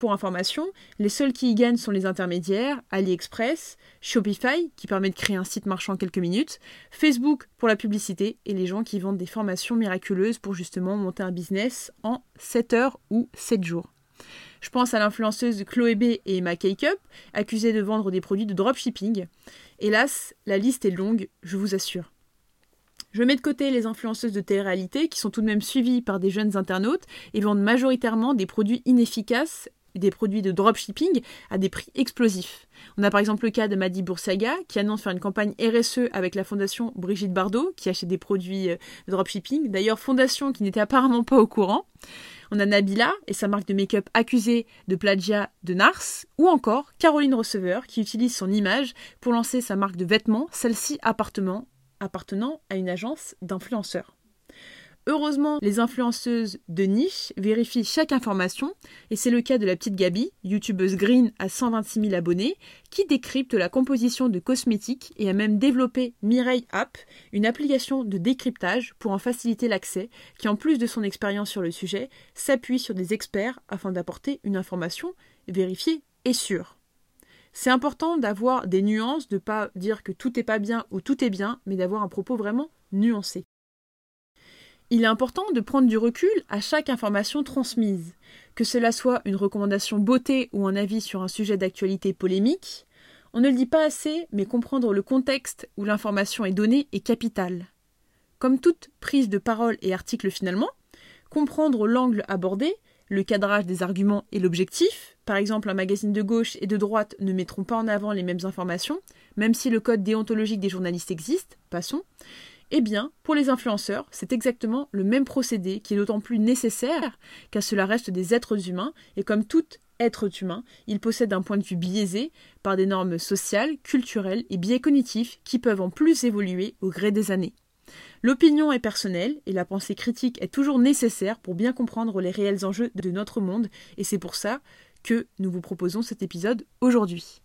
Pour information, les seuls qui y gagnent sont les intermédiaires, AliExpress, Shopify, qui permet de créer un site marchand en quelques minutes, Facebook pour la publicité et les gens qui vendent des formations miraculeuses pour justement monter un business en 7 heures ou 7 jours. Je pense à l'influenceuse Chloé B et Emma Cakeup, accusées de vendre des produits de dropshipping. Hélas, la liste est longue, je vous assure. Je mets de côté les influenceuses de télé-réalité qui sont tout de même suivies par des jeunes internautes et vendent majoritairement des produits inefficaces des produits de dropshipping à des prix explosifs. On a par exemple le cas de Madi Boursaga qui annonce faire une campagne RSE avec la fondation Brigitte Bardot qui achète des produits euh, de dropshipping. D'ailleurs, fondation qui n'était apparemment pas au courant. On a Nabila et sa marque de make-up accusée de plagiat de Nars, ou encore Caroline Receveur qui utilise son image pour lancer sa marque de vêtements, celle-ci appartenant à une agence d'influenceurs. Heureusement, les influenceuses de niche vérifient chaque information, et c'est le cas de la petite Gabi, youtubeuse green à 126 000 abonnés, qui décrypte la composition de cosmétiques et a même développé Mireille App, une application de décryptage pour en faciliter l'accès, qui en plus de son expérience sur le sujet, s'appuie sur des experts afin d'apporter une information vérifiée et sûre. C'est important d'avoir des nuances, de ne pas dire que tout n'est pas bien ou tout est bien, mais d'avoir un propos vraiment nuancé. Il est important de prendre du recul à chaque information transmise, que cela soit une recommandation beauté ou un avis sur un sujet d'actualité polémique. On ne le dit pas assez, mais comprendre le contexte où l'information est donnée est capital. Comme toute prise de parole et article finalement, comprendre l'angle abordé, le cadrage des arguments et l'objectif, par exemple un magazine de gauche et de droite ne mettront pas en avant les mêmes informations, même si le code déontologique des journalistes existe, passons, eh bien, pour les influenceurs, c'est exactement le même procédé qui est d'autant plus nécessaire car cela reste des êtres humains et comme tout être humain, ils possèdent un point de vue biaisé par des normes sociales, culturelles et biais cognitifs qui peuvent en plus évoluer au gré des années. L'opinion est personnelle et la pensée critique est toujours nécessaire pour bien comprendre les réels enjeux de notre monde et c'est pour ça que nous vous proposons cet épisode aujourd'hui.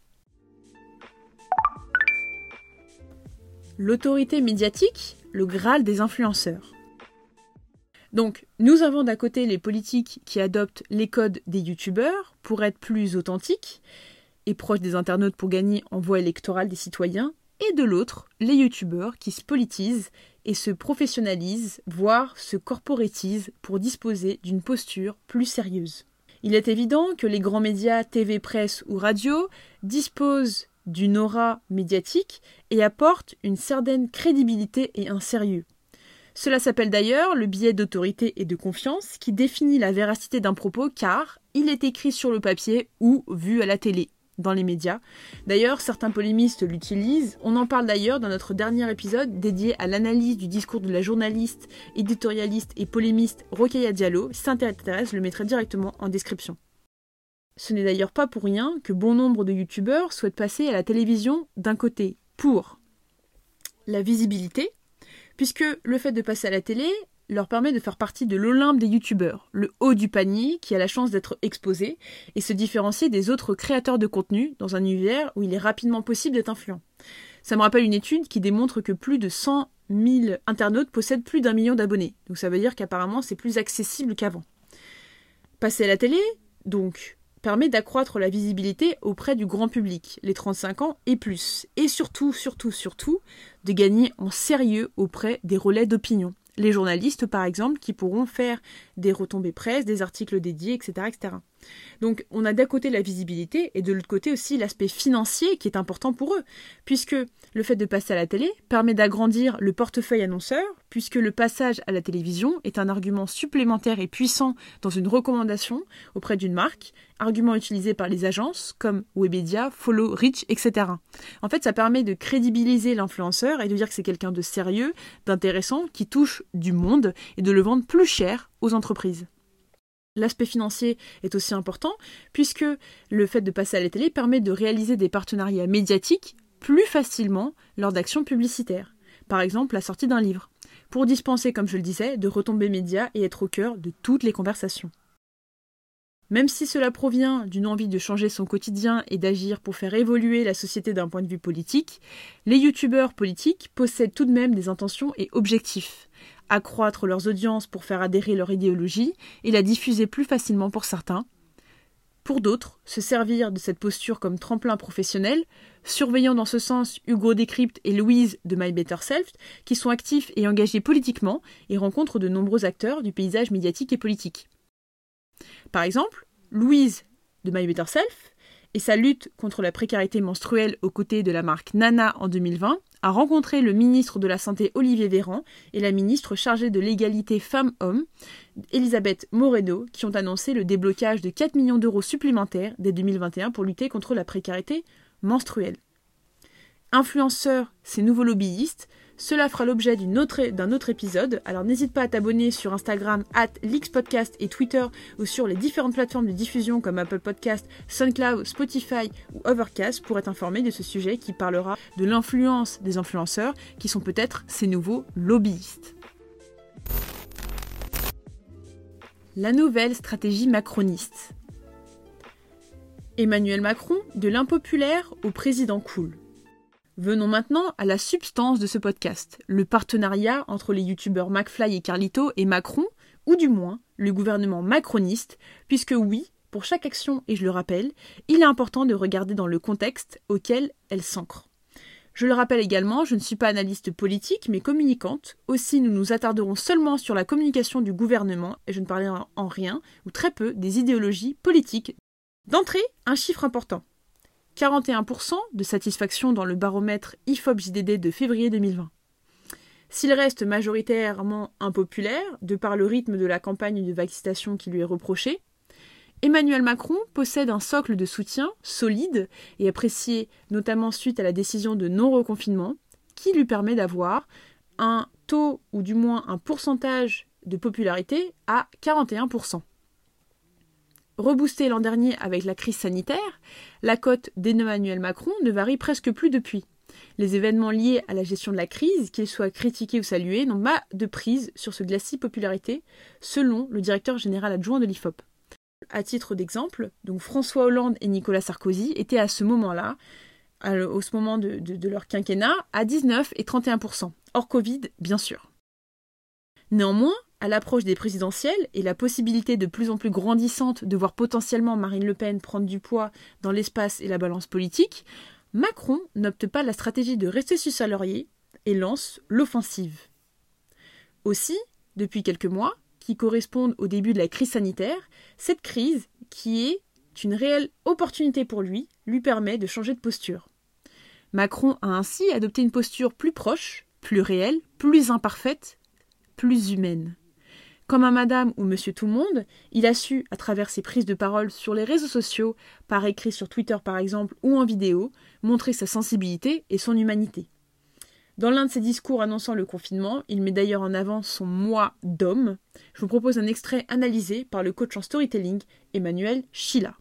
L'autorité médiatique, le Graal des influenceurs. Donc, nous avons d'un côté les politiques qui adoptent les codes des youtubeurs pour être plus authentiques et proches des internautes pour gagner en voix électorale des citoyens, et de l'autre, les youtubeurs qui se politisent et se professionnalisent, voire se corporatisent pour disposer d'une posture plus sérieuse. Il est évident que les grands médias TV, presse ou radio disposent d'une aura médiatique et apporte une certaine crédibilité et un sérieux. Cela s'appelle d'ailleurs le biais d'autorité et de confiance qui définit la véracité d'un propos car il est écrit sur le papier ou vu à la télé, dans les médias. D'ailleurs, certains polémistes l'utilisent. On en parle d'ailleurs dans notre dernier épisode dédié à l'analyse du discours de la journaliste, éditorialiste et polémiste Rokhaya Diallo. Si ça je le mettrai directement en description. Ce n'est d'ailleurs pas pour rien que bon nombre de youtubeurs souhaitent passer à la télévision d'un côté pour la visibilité, puisque le fait de passer à la télé leur permet de faire partie de l'Olympe des youtubeurs, le haut du panier qui a la chance d'être exposé et se différencier des autres créateurs de contenu dans un univers où il est rapidement possible d'être influent. Ça me rappelle une étude qui démontre que plus de 100 000 internautes possèdent plus d'un million d'abonnés. Donc ça veut dire qu'apparemment c'est plus accessible qu'avant. Passer à la télé, donc permet d'accroître la visibilité auprès du grand public, les 35 ans et plus, et surtout, surtout, surtout, de gagner en sérieux auprès des relais d'opinion. Les journalistes, par exemple, qui pourront faire des retombées presse, des articles dédiés, etc. etc. Donc on a d'un côté la visibilité et de l'autre côté aussi l'aspect financier qui est important pour eux, puisque le fait de passer à la télé permet d'agrandir le portefeuille annonceur, puisque le passage à la télévision est un argument supplémentaire et puissant dans une recommandation auprès d'une marque, argument utilisé par les agences comme Webedia, Follow, Reach, etc. En fait, ça permet de crédibiliser l'influenceur et de dire que c'est quelqu'un de sérieux, d'intéressant, qui touche du monde et de le vendre plus cher aux entreprises. L'aspect financier est aussi important puisque le fait de passer à la télé permet de réaliser des partenariats médiatiques plus facilement lors d'actions publicitaires. Par exemple, la sortie d'un livre. pour dispenser, comme je le disais, de retombées médias et être au cœur de toutes les conversations. Même si cela provient d'une envie de changer son quotidien et d'agir pour faire évoluer la société d'un point de vue politique, les youtubeurs politiques possèdent tout de même des intentions et objectifs. Accroître leurs audiences pour faire adhérer leur idéologie et la diffuser plus facilement pour certains. Pour d'autres, se servir de cette posture comme tremplin professionnel, surveillant dans ce sens Hugo Décrypte et Louise de My Better Self, qui sont actifs et engagés politiquement et rencontrent de nombreux acteurs du paysage médiatique et politique. Par exemple, Louise de My Better Self et sa lutte contre la précarité menstruelle aux côtés de la marque Nana en 2020 a rencontré le ministre de la Santé Olivier Véran et la ministre chargée de l'égalité femmes-hommes Elisabeth Moreno qui ont annoncé le déblocage de 4 millions d'euros supplémentaires dès 2021 pour lutter contre la précarité menstruelle. Influenceurs, ces nouveaux lobbyistes, cela fera l'objet d'un autre, épisode, alors n'hésite pas à t'abonner sur Instagram, at LeaksPodcast et Twitter ou sur les différentes plateformes de diffusion comme Apple Podcast, SoundCloud, Spotify ou Overcast pour être informé de ce sujet qui parlera de l'influence des influenceurs qui sont peut-être ces nouveaux lobbyistes. La nouvelle stratégie macroniste. Emmanuel Macron, de l'impopulaire au président cool. Venons maintenant à la substance de ce podcast, le partenariat entre les youtubeurs McFly et Carlito et Macron, ou du moins le gouvernement macroniste, puisque oui, pour chaque action, et je le rappelle, il est important de regarder dans le contexte auquel elle s'ancre. Je le rappelle également, je ne suis pas analyste politique, mais communicante. Aussi, nous nous attarderons seulement sur la communication du gouvernement, et je ne parlerai en rien, ou très peu, des idéologies politiques. D'entrée, un chiffre important. 41% de satisfaction dans le baromètre IFOP-JDD de février 2020. S'il reste majoritairement impopulaire, de par le rythme de la campagne de vaccination qui lui est reprochée, Emmanuel Macron possède un socle de soutien solide et apprécié notamment suite à la décision de non-reconfinement, qui lui permet d'avoir un taux ou du moins un pourcentage de popularité à 41%. Reboostée l'an dernier avec la crise sanitaire, la cote d'Emmanuel Macron ne varie presque plus depuis. Les événements liés à la gestion de la crise, qu'ils soient critiqués ou salués, n'ont pas de prise sur ce glacis popularité, selon le directeur général adjoint de l'IFOP. À titre d'exemple, donc François Hollande et Nicolas Sarkozy étaient à ce moment-là, au moment de, de leur quinquennat, à 19 et 31% hors Covid, bien sûr. Néanmoins, à l'approche des présidentielles et la possibilité de plus en plus grandissante de voir potentiellement Marine Le Pen prendre du poids dans l'espace et la balance politique, Macron n'opte pas la stratégie de rester sur sa laurier et lance l'offensive. Aussi, depuis quelques mois, qui correspondent au début de la crise sanitaire, cette crise, qui est une réelle opportunité pour lui, lui permet de changer de posture. Macron a ainsi adopté une posture plus proche, plus réelle, plus imparfaite, plus humaine. Comme un madame ou monsieur tout le monde, il a su, à travers ses prises de parole sur les réseaux sociaux, par écrit sur Twitter par exemple, ou en vidéo, montrer sa sensibilité et son humanité. Dans l'un de ses discours annonçant le confinement, il met d'ailleurs en avant son moi d'homme. Je vous propose un extrait analysé par le coach en storytelling Emmanuel Schilla.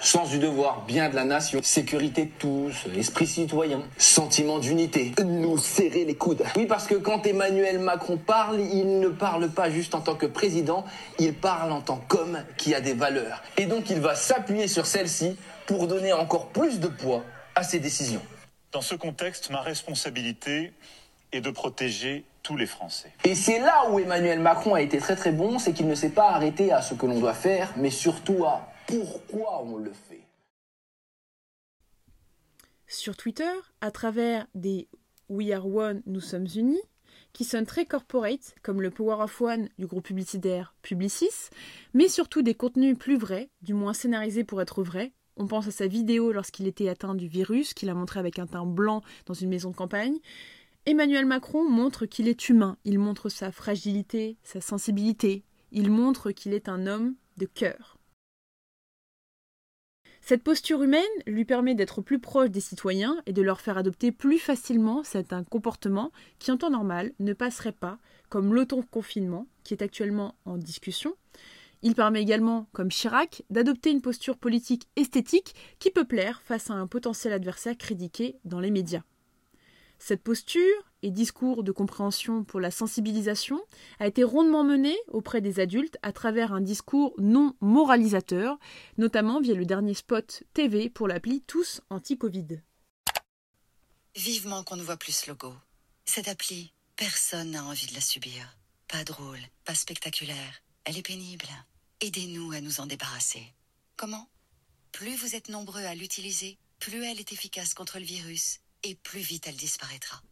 Sens du devoir, bien de la nation, sécurité de tous, esprit citoyen, sentiment d'unité, nous serrer les coudes. Oui, parce que quand Emmanuel Macron parle, il ne parle pas juste en tant que président, il parle en tant qu'homme qui a des valeurs. Et donc il va s'appuyer sur celles-ci pour donner encore plus de poids à ses décisions. Dans ce contexte, ma responsabilité est de protéger tous les Français. Et c'est là où Emmanuel Macron a été très très bon, c'est qu'il ne s'est pas arrêté à ce que l'on doit faire, mais surtout à pourquoi on le fait? Sur Twitter, à travers des We Are One, nous sommes unis, qui sonnent très corporate, comme le Power of One du groupe publicitaire Publicis, mais surtout des contenus plus vrais, du moins scénarisés pour être vrais. On pense à sa vidéo lorsqu'il était atteint du virus, qu'il a montré avec un teint blanc dans une maison de campagne. Emmanuel Macron montre qu'il est humain, il montre sa fragilité, sa sensibilité, il montre qu'il est un homme de cœur. Cette posture humaine lui permet d'être plus proche des citoyens et de leur faire adopter plus facilement certains comportements qui, en temps normal, ne passeraient pas, comme l'autoconfinement, qui est actuellement en discussion. Il permet également, comme Chirac, d'adopter une posture politique esthétique qui peut plaire face à un potentiel adversaire critiqué dans les médias. Cette posture et discours de compréhension pour la sensibilisation a été rondement menée auprès des adultes à travers un discours non moralisateur, notamment via le dernier spot TV pour l'appli Tous Anti-Covid. Vivement qu'on ne voit plus ce logo. Cette appli, personne n'a envie de la subir. Pas drôle, pas spectaculaire. Elle est pénible. Aidez-nous à nous en débarrasser. Comment? Plus vous êtes nombreux à l'utiliser, plus elle est efficace contre le virus et plus vite elle disparaîtra.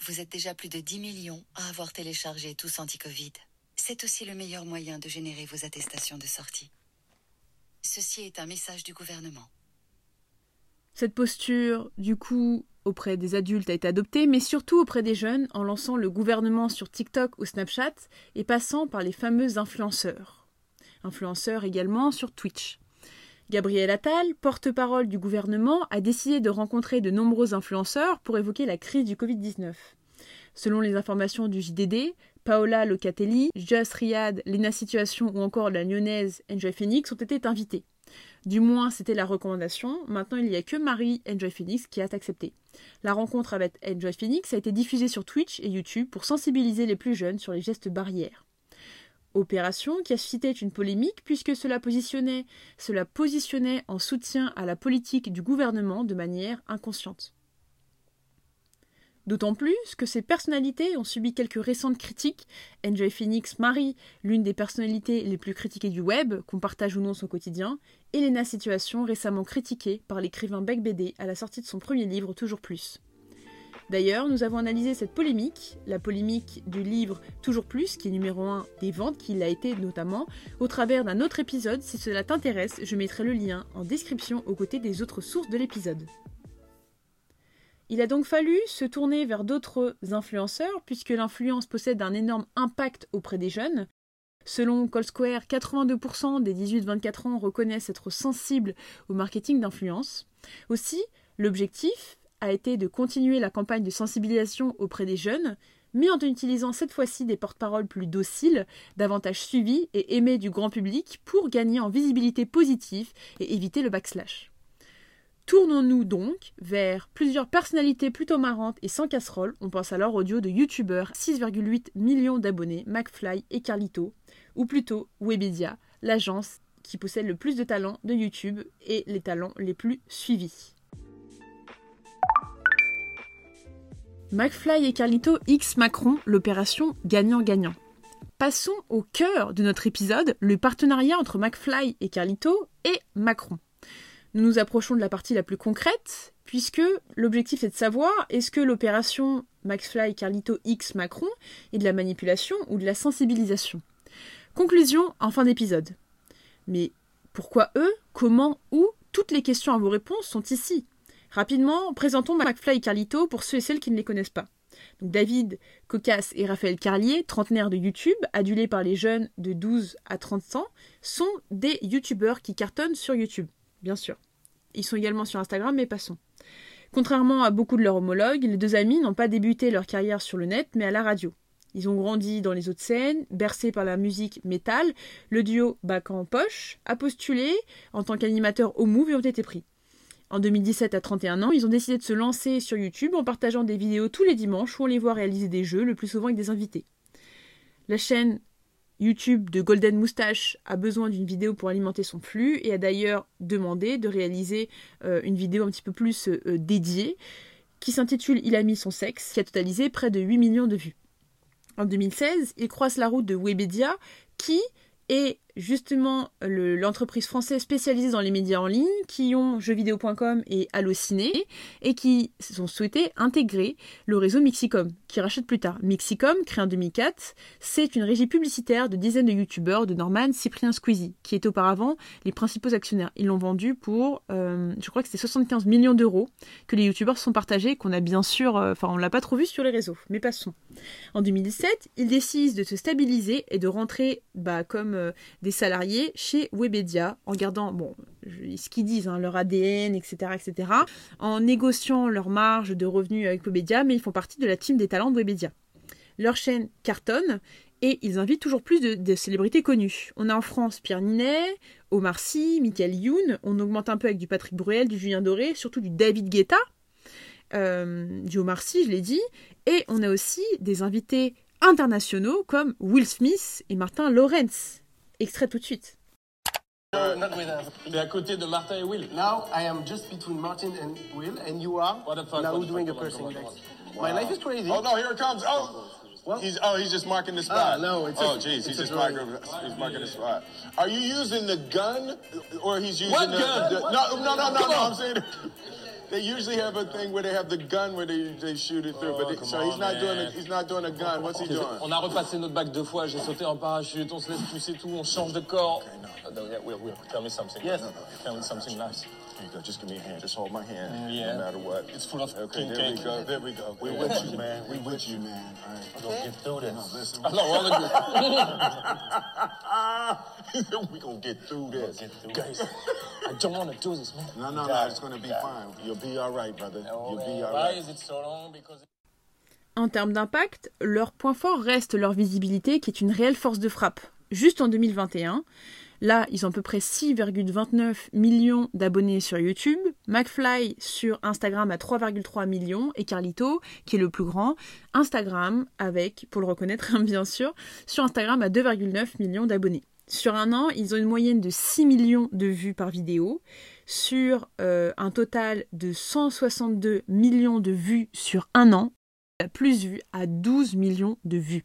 Vous êtes déjà plus de 10 millions à avoir téléchargé tous anti-Covid. C'est aussi le meilleur moyen de générer vos attestations de sortie. Ceci est un message du gouvernement. Cette posture, du coup, auprès des adultes a été adoptée, mais surtout auprès des jeunes en lançant le gouvernement sur TikTok ou Snapchat et passant par les fameux influenceurs. Influenceurs également sur Twitch. Gabriel Attal, porte-parole du gouvernement, a décidé de rencontrer de nombreux influenceurs pour évoquer la crise du Covid-19. Selon les informations du JDD, Paola Locatelli, Just Riyad, Lena Situation ou encore la lyonnaise Enjoy Phoenix ont été invités. Du moins, c'était la recommandation. Maintenant, il n'y a que Marie Enjoy Phoenix qui a accepté. La rencontre avec Enjoy Phoenix a été diffusée sur Twitch et YouTube pour sensibiliser les plus jeunes sur les gestes barrières. Opération qui a suscité une polémique puisque cela positionnait, cela positionnait en soutien à la politique du gouvernement de manière inconsciente. D'autant plus que ces personnalités ont subi quelques récentes critiques. Enjoy Phoenix Marie, l'une des personnalités les plus critiquées du web, qu'on partage ou non son quotidien, et Lena Situation, récemment critiquée par l'écrivain Beck BD à la sortie de son premier livre Toujours Plus. D'ailleurs, nous avons analysé cette polémique, la polémique du livre Toujours Plus, qui est numéro 1 des ventes, qui l'a été notamment, au travers d'un autre épisode. Si cela t'intéresse, je mettrai le lien en description aux côtés des autres sources de l'épisode. Il a donc fallu se tourner vers d'autres influenceurs, puisque l'influence possède un énorme impact auprès des jeunes. Selon Colsquare, 82% des 18-24 ans reconnaissent être sensibles au marketing d'influence. Aussi, l'objectif a été de continuer la campagne de sensibilisation auprès des jeunes, mais en utilisant cette fois-ci des porte-paroles plus dociles, davantage suivis et aimés du grand public pour gagner en visibilité positive et éviter le backslash. Tournons-nous donc vers plusieurs personnalités plutôt marrantes et sans casserole. On pense alors au duo de youtubeurs 6,8 millions d'abonnés, McFly et Carlito, ou plutôt Webedia, l'agence qui possède le plus de talents de YouTube et les talents les plus suivis. McFly et Carlito X Macron, l'opération gagnant-gagnant. Passons au cœur de notre épisode, le partenariat entre McFly et Carlito et Macron. Nous nous approchons de la partie la plus concrète, puisque l'objectif est de savoir est-ce que l'opération McFly Carlito X Macron est de la manipulation ou de la sensibilisation? Conclusion en fin d'épisode. Mais pourquoi eux? Comment? Où? Toutes les questions à vos réponses sont ici. Rapidement, présentons McFly et Carlito pour ceux et celles qui ne les connaissent pas. David Cocas et Raphaël Carlier, trentenaires de YouTube, adulés par les jeunes de 12 à 30 ans, sont des youtubeurs qui cartonnent sur YouTube, bien sûr. Ils sont également sur Instagram, mais passons. Contrairement à beaucoup de leurs homologues, les deux amis n'ont pas débuté leur carrière sur le net, mais à la radio. Ils ont grandi dans les autres scènes, bercés par la musique métal, le duo Bac en poche a postulé en tant qu'animateur au Move et ont été pris. En 2017 à 31 ans, ils ont décidé de se lancer sur YouTube en partageant des vidéos tous les dimanches où on les voit réaliser des jeux, le plus souvent avec des invités. La chaîne YouTube de Golden Moustache a besoin d'une vidéo pour alimenter son flux et a d'ailleurs demandé de réaliser euh, une vidéo un petit peu plus euh, dédiée qui s'intitule Il a mis son sexe, qui a totalisé près de 8 millions de vues. En 2016, il croise la route de Webedia qui est justement l'entreprise française spécialisée dans les médias en ligne qui ont jeuxvideo.com et Allociné et qui ont souhaité intégrer le réseau Mixicom qui rachète plus tard. Mixicom, créé en 2004, c'est une régie publicitaire de dizaines de youtubeurs de Norman, Cyprien Squeezie qui étaient auparavant les principaux actionnaires. Ils l'ont vendu pour, euh, je crois que c'était 75 millions d'euros que les youtubeurs sont partagés, qu'on a bien sûr, euh, enfin on l'a pas trop vu sur les réseaux, mais passons. En 2017, ils décident de se stabiliser et de rentrer bah, comme euh, des salariés chez Webedia en gardant bon, ce qu'ils disent, hein, leur ADN, etc., etc., en négociant leur marge de revenus avec Webedia, mais ils font partie de la team des talents de Webedia. Leur chaîne cartonne et ils invitent toujours plus de, célébrités connues. On a en France Pierre Ninet, Omar Sy, Michael Youn, on augmente un peu avec du Patrick Bruel, du Julien Doré, surtout du David Guetta. euh, du Omar Sy, je l'ai dit, et on a aussi des invités internationaux comme Will Smith et Martin Lawrence. Extrait tout de suite. T'es à côté de Martin et Will. Now I am just between Martin and Will, and you are What the fuck, now what the doing fuck, a person next. what My life is crazy. Oh no, here it comes. Oh, Well- he's oh he's just marking the spot. Ah, no, it's oh jeez, he's a just marking he's marking the spot. Are you using the gun or he's using What the, gun? the- no no no no Come no? on. I'm saying they usually have a thing where they have the gun where they they shoot it through, Oh, but they, come so he's on, not doing it. He's not doing a gun. What's he doing? On a repassé notre bac deux fois. J'ai sauté en parachute. On se laisse pousser tout. On change de corps. Oh, no, yeah, Will, Will, tell me something. Yes. No, no, Tell me something nice. Here you go. Just give me a hand. Just hold my hand. Yeah. No matter what. It's full of Okay, there we go. There we go. We're with you, man. We with you, man. All right. We're gonna get through this. No, listen. I know, all of we gonna get through this. Get through Guys, I don't want to do this, man. No, no, no. It's gonna be fine. You'll be all right, brother. You'll be all Why right. is it so long? Because En termes d'impact, leur point fort reste leur visibilité qui est une réelle force de frappe. Juste en 2021, là, ils ont à peu près 6,29 millions d'abonnés sur YouTube, McFly sur Instagram à 3,3 millions et Carlito, qui est le plus grand, Instagram avec, pour le reconnaître bien sûr, sur Instagram à 2,9 millions d'abonnés. Sur un an, ils ont une moyenne de 6 millions de vues par vidéo, sur euh, un total de 162 millions de vues sur un an, plus vue à 12 millions de vues.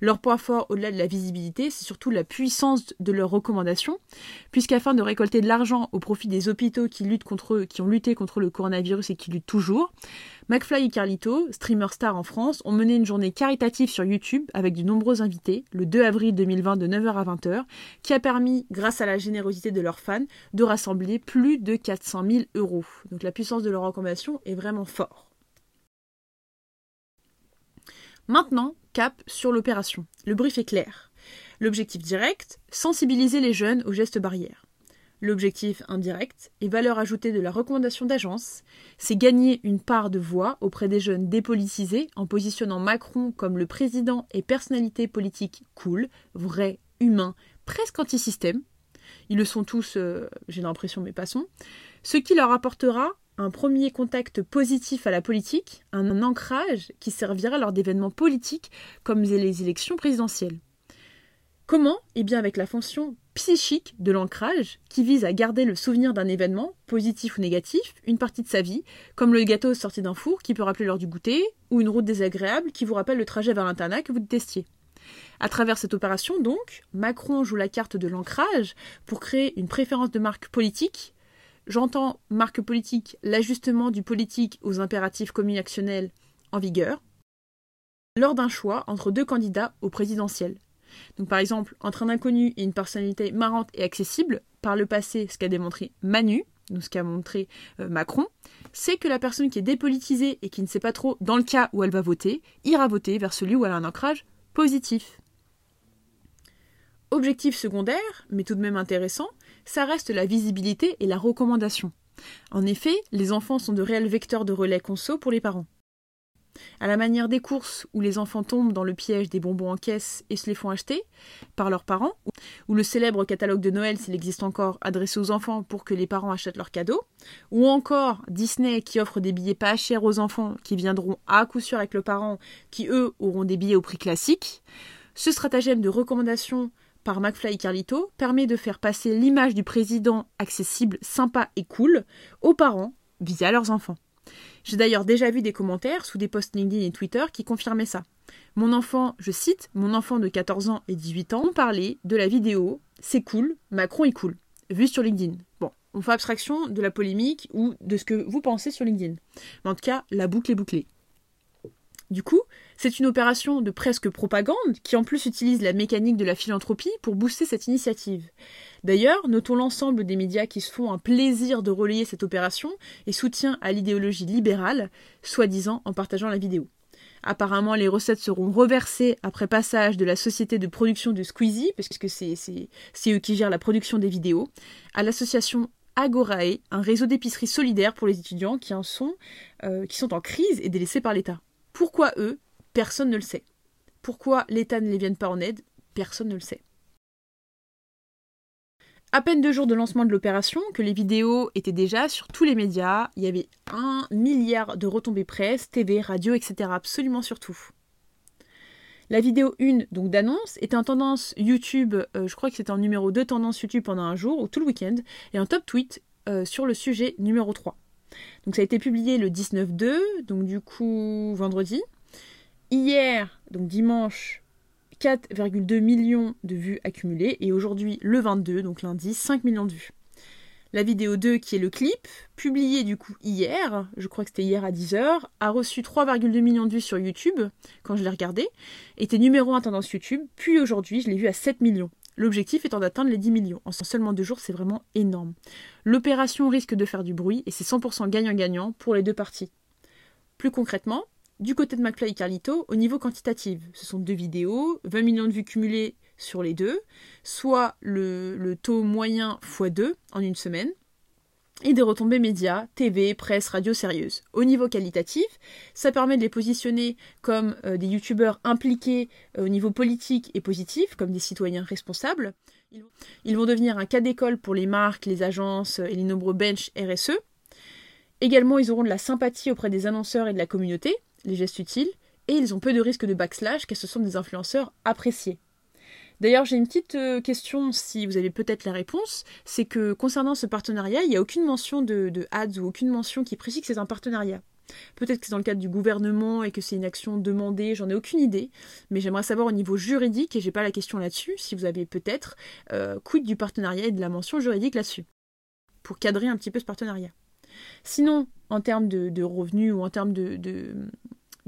Leur point fort, au-delà de la visibilité, c'est surtout la puissance de leurs recommandations, puisqu'afin de récolter de l'argent au profit des hôpitaux qui, luttent contre, qui ont lutté contre le coronavirus et qui luttent toujours, McFly et Carlito, streamers stars en France, ont mené une journée caritative sur YouTube avec de nombreux invités, le 2 avril 2020 de 9h à 20h, qui a permis, grâce à la générosité de leurs fans, de rassembler plus de 400 000 euros. Donc la puissance de leurs recommandations est vraiment forte. Maintenant, cap sur l'opération. Le brief est clair. L'objectif direct, sensibiliser les jeunes aux gestes barrières. L'objectif indirect et valeur ajoutée de la recommandation d'agence, c'est gagner une part de voix auprès des jeunes dépolitisés en positionnant Macron comme le président et personnalité politique cool, vrai, humain, presque anti-système. Ils le sont tous, euh, j'ai l'impression, mais passons. Ce qui leur apportera un premier contact positif à la politique, un ancrage qui servira lors d'événements politiques comme les élections présidentielles. Comment? Eh bien avec la fonction psychique de l'ancrage qui vise à garder le souvenir d'un événement, positif ou négatif, une partie de sa vie, comme le gâteau sorti d'un four qui peut rappeler l'heure du goûter, ou une route désagréable qui vous rappelle le trajet vers l'internat que vous détestiez. À travers cette opération, donc, Macron joue la carte de l'ancrage pour créer une préférence de marque politique. J'entends marque politique l'ajustement du politique aux impératifs communicationnels en vigueur lors d'un choix entre deux candidats au présidentiel. Donc par exemple, entre un inconnu et une personnalité marrante et accessible, par le passé, ce qu'a démontré Manu, donc ce qu'a montré euh, Macron, c'est que la personne qui est dépolitisée et qui ne sait pas trop dans le cas où elle va voter, ira voter vers celui où elle a un ancrage positif. Objectif secondaire, mais tout de même intéressant, ça reste la visibilité et la recommandation. En effet, les enfants sont de réels vecteurs de relais conso pour les parents. À la manière des courses où les enfants tombent dans le piège des bonbons en caisse et se les font acheter par leurs parents, ou le célèbre catalogue de Noël, s'il existe encore, adressé aux enfants pour que les parents achètent leurs cadeaux, ou encore Disney qui offre des billets pas chers aux enfants qui viendront à coup sûr avec le parent, qui eux auront des billets au prix classique, ce stratagème de recommandation par McFly et Carlito permet de faire passer l'image du président accessible, sympa et cool aux parents via leurs enfants. J'ai d'ailleurs déjà vu des commentaires sous des posts LinkedIn et Twitter qui confirmaient ça. Mon enfant, je cite, mon enfant de 14 ans et 18 ans parlait de la vidéo C'est cool, Macron est cool, vu sur LinkedIn. Bon, on fait abstraction de la polémique ou de ce que vous pensez sur LinkedIn. Mais en tout cas, la boucle est bouclée. Du coup, c'est une opération de presque propagande qui en plus utilise la mécanique de la philanthropie pour booster cette initiative. D'ailleurs, notons l'ensemble des médias qui se font un plaisir de relayer cette opération et soutien à l'idéologie libérale, soi-disant en partageant la vidéo. Apparemment, les recettes seront reversées après passage de la société de production de Squeezie, parce que c'est eux qui gèrent la production des vidéos, à l'association Agorae, un réseau d'épiceries solidaires pour les étudiants qui, en sont, euh, qui sont en crise et délaissés par l'État. Pourquoi eux Personne ne le sait. Pourquoi l'État ne les vienne pas en aide Personne ne le sait. À peine deux jours de lancement de l'opération, que les vidéos étaient déjà sur tous les médias, il y avait un milliard de retombées presse, TV, radio, etc. Absolument sur tout. La vidéo 1 donc d'annonce était en tendance YouTube, euh, je crois que c'était en numéro 2 tendance YouTube pendant un jour ou tout le week-end, et en top tweet euh, sur le sujet numéro 3. Donc ça a été publié le 19-2, donc du coup vendredi. Hier, donc dimanche, 4,2 millions de vues accumulées, et aujourd'hui le 22, donc lundi, 5 millions de vues. La vidéo 2, qui est le clip, publié du coup hier, je crois que c'était hier à 10h, a reçu 3,2 millions de vues sur YouTube, quand je l'ai regardé, était numéro 1 tendance YouTube, puis aujourd'hui je l'ai vu à 7 millions. L'objectif étant d'atteindre les 10 millions. En seulement deux jours, c'est vraiment énorme. L'opération risque de faire du bruit et c'est 100% gagnant-gagnant pour les deux parties. Plus concrètement, du côté de McFly et Carlito, au niveau quantitatif, ce sont deux vidéos, 20 millions de vues cumulées sur les deux, soit le, taux moyen x2 en une semaine, et des retombées médias, TV, presse, radio sérieuse. Au niveau qualitatif, ça permet de les positionner comme euh, des youtubeurs impliqués euh, au niveau politique et positif, comme des citoyens responsables. Ils vont devenir un cas d'école pour les marques, les agences et les nombreux bench RSE. Également, ils auront de la sympathie auprès des annonceurs et de la communauté, les gestes utiles, et ils ont peu de risque de backslash car ce sont des influenceurs appréciés. D'ailleurs, j'ai une petite euh, question, si vous avez peut-être la réponse, c'est que concernant ce partenariat, il n'y a aucune mention de, ads ou aucune mention qui précise que c'est un partenariat. Peut-être que c'est dans le cadre du gouvernement et que c'est une action demandée, j'en ai aucune idée, mais j'aimerais savoir au niveau juridique, et j'ai pas la question là-dessus, si vous avez peut-être euh, du partenariat et de la mention juridique là-dessus, pour cadrer un petit peu ce partenariat. Sinon, en termes de, revenus ou en termes de,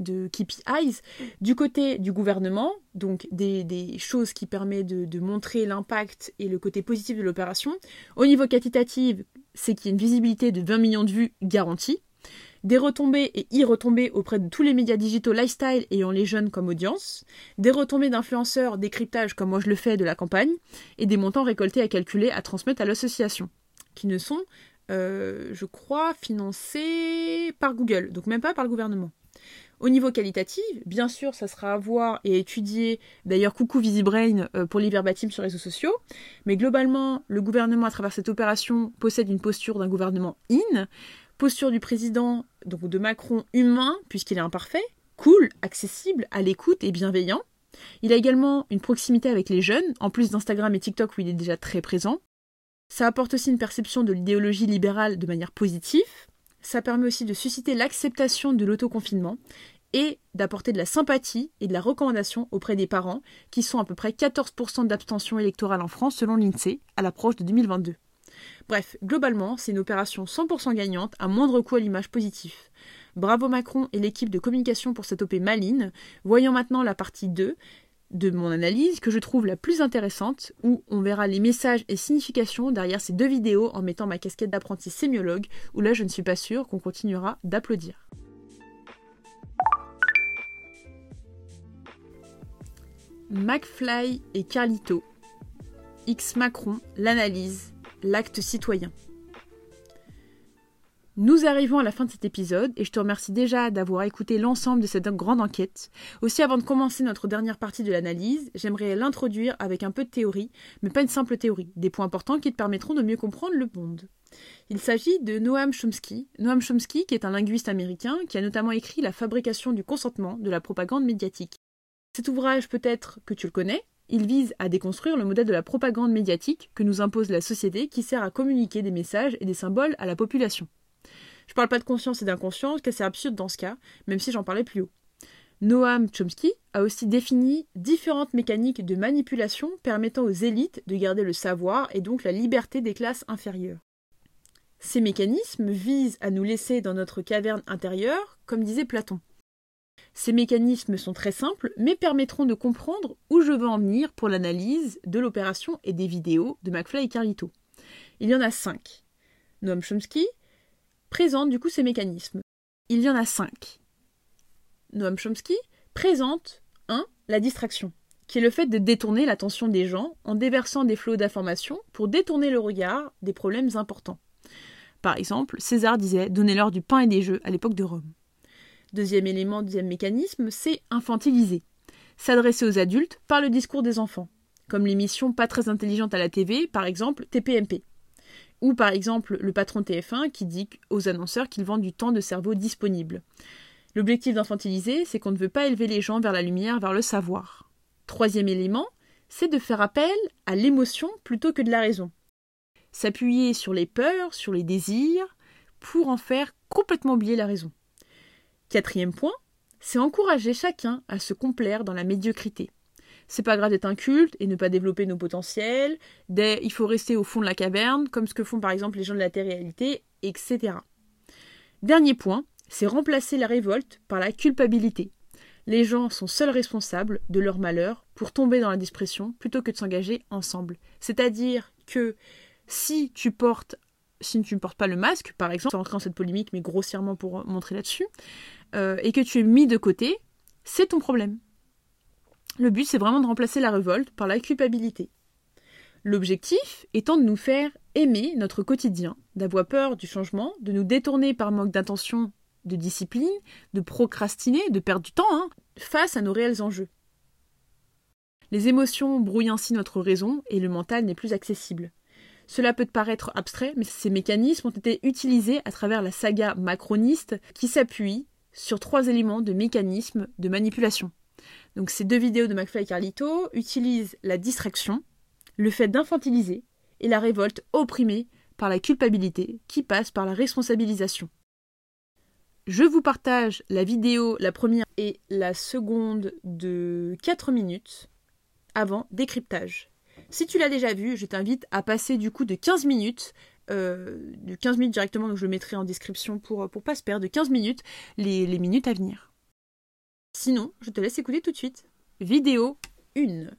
de KPIs. Du côté du gouvernement, donc des, choses qui permettent de, montrer l'impact et le côté positif de l'opération. Au niveau quantitatif, c'est qu'il y a une visibilité de 20 millions de vues garantie. Des retombées et e-retombées auprès de tous les médias digitaux lifestyle ayant les jeunes comme audience. Des retombées d'influenceurs, décryptage comme moi je le fais de la campagne. Et des montants récoltés à calculer, à transmettre à l'association. Qui ne sont, je crois, financés par Google, donc même pas par le gouvernement. Au niveau qualitatif, bien sûr, ça sera à voir et étudier. D'ailleurs, coucou VisiBrain euh, pour les verbatim sur les réseaux sociaux. Mais globalement, le gouvernement, à travers cette opération, possède une posture d'un gouvernement in, posture du président, donc de Macron humain, puisqu'il est imparfait, cool, accessible, à l'écoute et bienveillant. Il a également une proximité avec les jeunes, en plus d'Instagram et TikTok où il est déjà très présent. Ça apporte aussi une perception de l'idéologie libérale de manière positive. Ça permet aussi de susciter l'acceptation de l'autoconfinement et d'apporter de la sympathie et de la recommandation auprès des parents, qui sont à peu près 14% d'abstention électorale en France selon l'INSEE à l'approche de 2022. Bref, globalement, c'est une opération 100% gagnante à moindre coût à l'image positive. Bravo Macron et l'équipe de communication pour cette OP maline. Voyons maintenant la partie 2 de mon analyse que je trouve la plus intéressante, où on verra les messages et significations derrière ces deux vidéos en mettant ma casquette d'apprenti sémiologue, où là je ne suis pas sûre qu'on continuera d'applaudir. McFly et Carlito. X Macron, l'analyse, l'acte citoyen. Nous arrivons à la fin de cet épisode et je te remercie déjà d'avoir écouté l'ensemble de cette grande enquête. Aussi, avant de commencer notre dernière partie de l'analyse, j'aimerais l'introduire avec un peu de théorie, mais pas une simple théorie, des points importants qui te permettront de mieux comprendre le monde. Il s'agit de Noam Chomsky. Noam Chomsky, qui est un linguiste américain, qui a notamment écrit La fabrication du consentement de la propagande médiatique. Cet ouvrage, peut-être que tu le connais, il vise à déconstruire le modèle de la propagande médiatique que nous impose la société qui sert à communiquer des messages et des symboles à la population. Je parle pas de conscience et d'inconscience, car c'est absurde dans ce cas, même si j'en parlais plus haut. Noam Chomsky a aussi défini différentes mécaniques de manipulation permettant aux élites de garder le savoir et donc la liberté des classes inférieures. Ces mécanismes visent à nous laisser dans notre caverne intérieure, comme disait Platon. Ces mécanismes sont très simples, mais permettront de comprendre où je veux en venir pour l'analyse de l'opération et des vidéos de McFly et Carlito. Il y en a cinq. Noam Chomsky présente du coup ces mécanismes. Il y en a cinq. Noam Chomsky présente 1. La distraction, qui est le fait de détourner l'attention des gens en déversant des flots d'informations pour détourner le regard des problèmes importants. Par exemple, César disait Donnez-leur du pain et des jeux à l'époque de Rome. Deuxième élément, deuxième mécanisme, c'est infantiliser. S'adresser aux adultes par le discours des enfants. comme l'émission pas très intelligente à la TV, par exemple TPMP. Ou par exemple le patron TF1 qui dit aux annonceurs qu'ils vendent du temps de cerveau disponible. L'objectif d'infantiliser, c'est qu'on ne veut pas élever les gens vers la lumière, vers le savoir. Troisième élément, c'est de faire appel à l'émotion plutôt que de la raison. S'appuyer sur les peurs, sur les désirs, pour en faire complètement oublier la raison. Quatrième point, c'est encourager chacun à se complaire dans la médiocrité. C'est pas grave d'être inculte et ne pas développer nos potentiels, il faut rester au fond de la caverne, comme ce que font par exemple les gens de la télé-réalité, etc. Dernier point, c'est remplacer la révolte par la culpabilité. Les gens sont seuls responsables de leur malheur pour tomber dans la dépression plutôt que de s'engager ensemble. C'est-à-dire que si tu portes si tu ne portes pas le masque, par exemple, sans rentrer dans cette polémique, mais grossièrement pour montrer là-dessus, euh, et que tu es mis de côté, c'est ton problème. Le but, c'est vraiment de remplacer la révolte par la culpabilité. L'objectif étant de nous faire aimer notre quotidien, d'avoir peur du changement, de nous détourner par manque d'intention, de discipline, de procrastiner, de perdre du temps, hein, face à nos réels enjeux. Les émotions brouillent ainsi notre raison et le mental n'est plus accessible. Cela peut paraître abstrait, mais ces mécanismes ont été utilisés à travers la saga macroniste qui s'appuie sur trois éléments de mécanismes de manipulation. Donc ces deux vidéos de McFly et Carlito utilisent la distraction, le fait d'infantiliser et la révolte opprimée par la culpabilité qui passe par la responsabilisation. Je vous partage la vidéo, la première et la seconde de 4 minutes avant décryptage. Si tu l'as déjà vu, je t'invite à passer du coup de 15 minutes, euh, de 15 minutes directement, donc je le mettrai en description pour, pour pas se perdre, de 15 minutes, les minutes à venir. Sinon, je te laisse écouter tout de suite. Vidéo 1,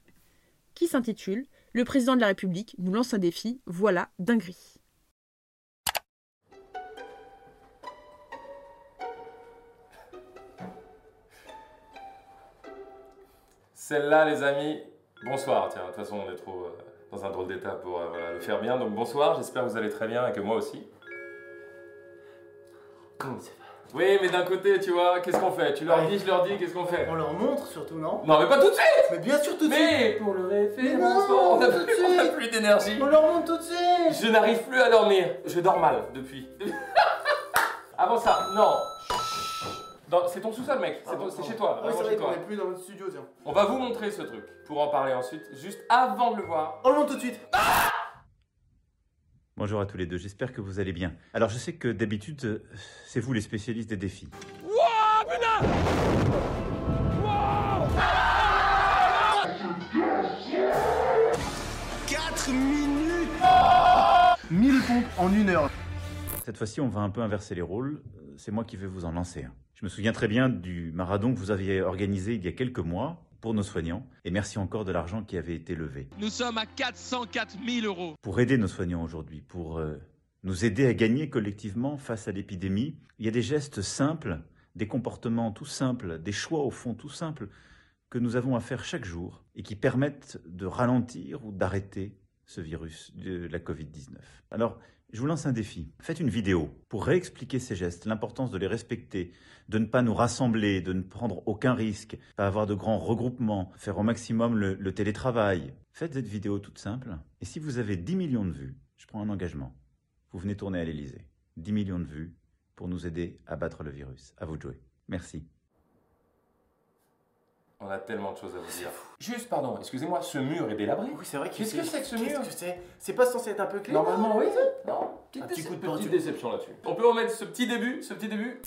qui s'intitule Le président de la République nous lance un défi, voilà dinguerie. Celle-là, les amis, bonsoir. Tiens, de toute façon, on est trop euh, dans un drôle d'état pour euh, le faire bien. Donc bonsoir, j'espère que vous allez très bien et que moi aussi. Comment ça va Oui, mais d'un côté, tu vois, qu'est-ce qu'on fait? Tu leur dis, je leur dis, qu'est-ce qu'on fait? On leur montre surtout, non? Non, mais pas tout de suite Mais bien sûr tout de Mais suite pour le Mais référencement, non, on n'a tout de plus, on a plus d'énergie. On leur montre tout de suite Je n'arrive plus à dormir. Je dors mal depuis. Avant ça, non. C'est ton sous-sol, mec. C'est ton- c'est chez toi. Ah oui, c'est vrai qu'on plus dans notre studio, tiens. On va vous montrer ce truc pour en parler ensuite, juste avant de le voir. On le montre tout de suite Bonjour à tous les deux, j'espère que vous allez bien. Alors je sais que d'habitude, euh, c'est vous les spécialistes des défis. Wouah, putain 4 minutes 1000 pompes en une heure. Cette fois-ci, on va un peu inverser les rôles. Euh, C'est moi qui vais vous en lancer. Je me souviens très bien du marathon que vous aviez organisé il y a quelques mois pour nos soignants. Et merci encore de l'argent qui avait été levé. Nous sommes à 404 000 euros. Pour aider nos soignants aujourd'hui, pour euh, nous aider à gagner collectivement face à l'épidémie, il y a des gestes simples, des comportements tout simples, des choix au fond tout simples que nous avons à faire chaque jour et qui permettent de ralentir ou d'arrêter ce virus de la Covid-19. Alors, je vous lance un défi. Faites une vidéo pour réexpliquer ces gestes, l'importance de les respecter, de ne pas nous rassembler, de ne prendre aucun risque, pas avoir de grands regroupements, faire au maximum le, télétravail. Faites cette vidéo toute simple. Et si vous avez 10 millions de vues, je prends un engagement. Vous venez tourner à l'Elysée. 10 millions de vues pour nous aider à battre le virus. À vous de jouer. Merci. On a tellement de choses à vous dire. Juste, pardon, excusez-moi, ce mur est délabré. Oui, c'est vrai que Qu'est-ce que c'est que ce Qu'est-ce mur que c'est? C'est pas censé être un peu clé Normalement, oui. Non, petite, Un petit déce- coup de petite déception là-dessus. On peut remettre ce petit début, ce petit début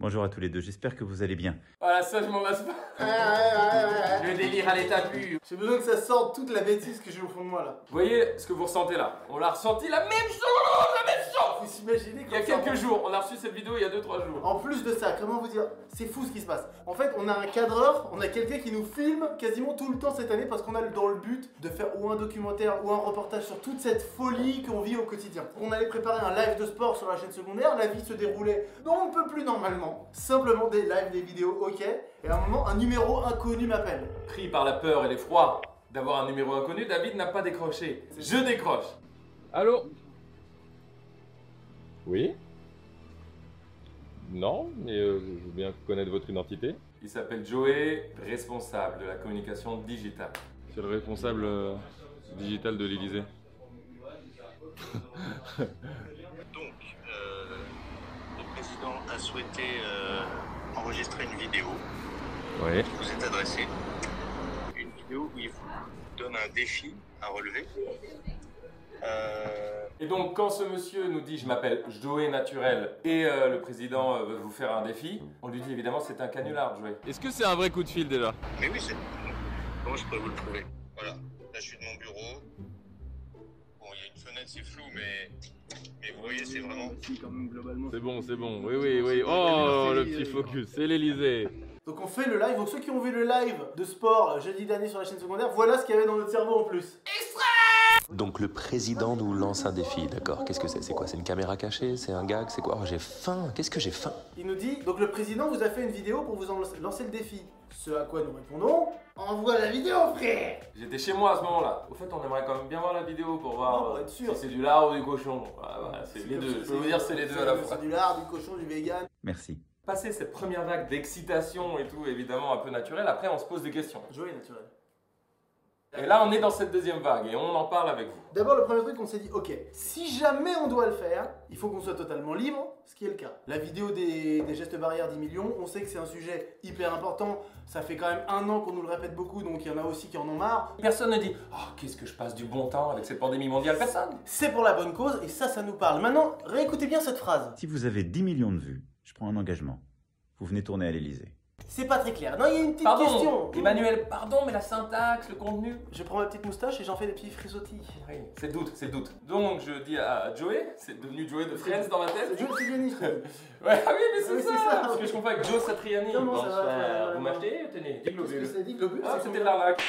Bonjour à tous les deux, j'espère que vous allez bien. Voilà, ça, je m'en lasse pas. Ouais, ouais, ouais, ouais, ouais. Le délire à l'état pur. J'ai besoin que ça sorte toute la bêtise que j'ai au fond de moi là. Vous voyez ce que vous ressentez là? On l'a ressenti la même chose, la même chose Faut s'imaginer Il y a quelques va. jours, on a reçu cette vidéo il y a 2-3 jours. En plus de ça, comment vous dire? C'est fou ce qui se passe. En fait, on a un cadreur, on a quelqu'un qui nous filme quasiment tout le temps cette année parce qu'on a dans le but de faire ou un documentaire ou un reportage sur toute cette folie qu'on vit au quotidien. On allait préparer un live de sport sur la chaîne secondaire, la vie se déroulait dont on ne peut plus normalement. Simplement des lives, des vidéos, ok. Et à un moment, un numéro inconnu m'appelle. Pris par la peur et l'effroi d'avoir un numéro inconnu, David n'a pas décroché. Je décroche. Allô? Oui Non, mais euh, je veux bien connaître votre identité. Il s'appelle Joey, responsable de la communication digitale. C'est le responsable euh, digital de l'Elysée. Président a souhaité euh, enregistrer une vidéo Oui. qui vous est adressée. Une vidéo où il vous donne un défi à relever. Euh, Et donc, quand ce monsieur nous dit je m'appelle Joey Naturel et euh, le président euh, veut vous faire un défi, on lui dit évidemment c'est un canular, Joey. Est-ce que c'est un vrai coup de fil déjà? Mais oui, c'est. Comment je pourrais vous le prouver? Voilà. Là, je suis de mon bureau. Bon, il y a une fenêtre, c'est flou, mais. Mais vous voyez, c'est vraiment. C'est bon, c'est bon. Oui, oui, oui. Oh, le petit focus, c'est l'Elysée. Donc on fait le live. Donc ceux qui ont vu le live de sport jeudi dernier sur la chaîne secondaire, voilà ce qu'il y avait dans notre cerveau en plus. Donc le président nous lance un défi, d'accord Qu'est-ce que c'est? C'est quoi? C'est une caméra cachée? C'est un gag? C'est quoi? Oh, j'ai faim Qu'est-ce que j'ai faim? Il nous dit, donc le président vous a fait une vidéo pour vous en lancer le défi. Ce à quoi nous répondons, envoie la vidéo frère J'étais chez moi à ce moment-là. Au fait, on aimerait quand même bien voir la vidéo pour voir pour euh, être sûr. si c'est du lard ou du cochon. Voilà, voilà, c'est les deux. Je peux vous dire, c'est les deux à la fois. C'est du lard, du cochon, du vegan. Merci. Passer cette première vague d'excitation et tout, évidemment un peu naturel, après on se pose des questions. Joey naturel. Et là, on est dans cette deuxième vague et on en parle avec vous. D'abord, le premier truc, on s'est dit, ok, si jamais on doit le faire, il faut qu'on soit totalement libre, ce qui est le cas. La vidéo des, des gestes barrières 10 millions, on sait que c'est un sujet hyper important. Ça fait quand même un an qu'on nous le répète beaucoup, donc il y en a aussi qui en ont marre. Personne ne dit Oh, qu'est-ce que je passe du bon temps avec cette pandémie mondiale? Personne C'est pour la bonne cause et ça, ça nous parle. Maintenant, réécoutez bien cette phrase. Si vous avez 10 millions de vues, je prends un engagement. Vous venez tourner à l'Elysée. C'est pas très clair. Non, il y a une petite Pardon, question. Emmanuel, pardon, mais la syntaxe, le contenu. Je prends ma petite moustache et j'en fais des petits frisottis. Oui, c'est le doute, c'est le doute. Donc je dis à Joey, c'est devenu Joey de Friends dans ma tête. Joe Satriani, je crois. Ouais, ah oui, mais c'est Oui, ça, c'est ça. Parce que je confonds avec Joe Satriani. Comment ça va, Vous m'achetez Tenez, 10 globules. Qu'est-ce que c'est, 10 globules Ah, c'était de l'arnaque.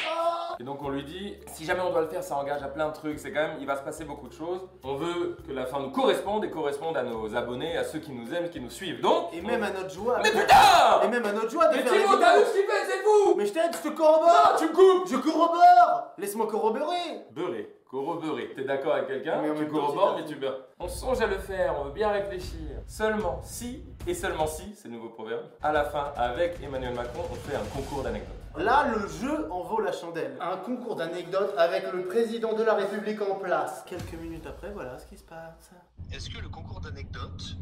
Et donc on lui dit, si jamais on doit le faire, ça engage à plein de trucs. C'est quand même, il va se passer beaucoup de choses. On veut que la fin nous corresponde et corresponde à nos abonnés, à ceux qui nous aiment, qui nous suivent. Donc. Et même à notre joie. Mais putain Et même à notre joie de Mais faire Thibaut, t'as vu ce qu'il fait, c'est fou Mais je t'aide, je te corrobore Non, tu me coupes Je corrobore Laisse-moi corroborer Beurré, corroborer. T'es d'accord avec quelqu'un Tu corrobores, mais tu beurres. On songe à le faire, on veut bien réfléchir. Seulement si, et seulement si, c'est le nouveau proverbe, à la fin, avec Emmanuel Macron, on fait un concours d'anecdotes. Là, le jeu en vaut la chandelle. Un concours d'anecdotes avec le président de la République en place. Quelques minutes après, voilà ce qui se passe. Est-ce que le concours d'anecdotes,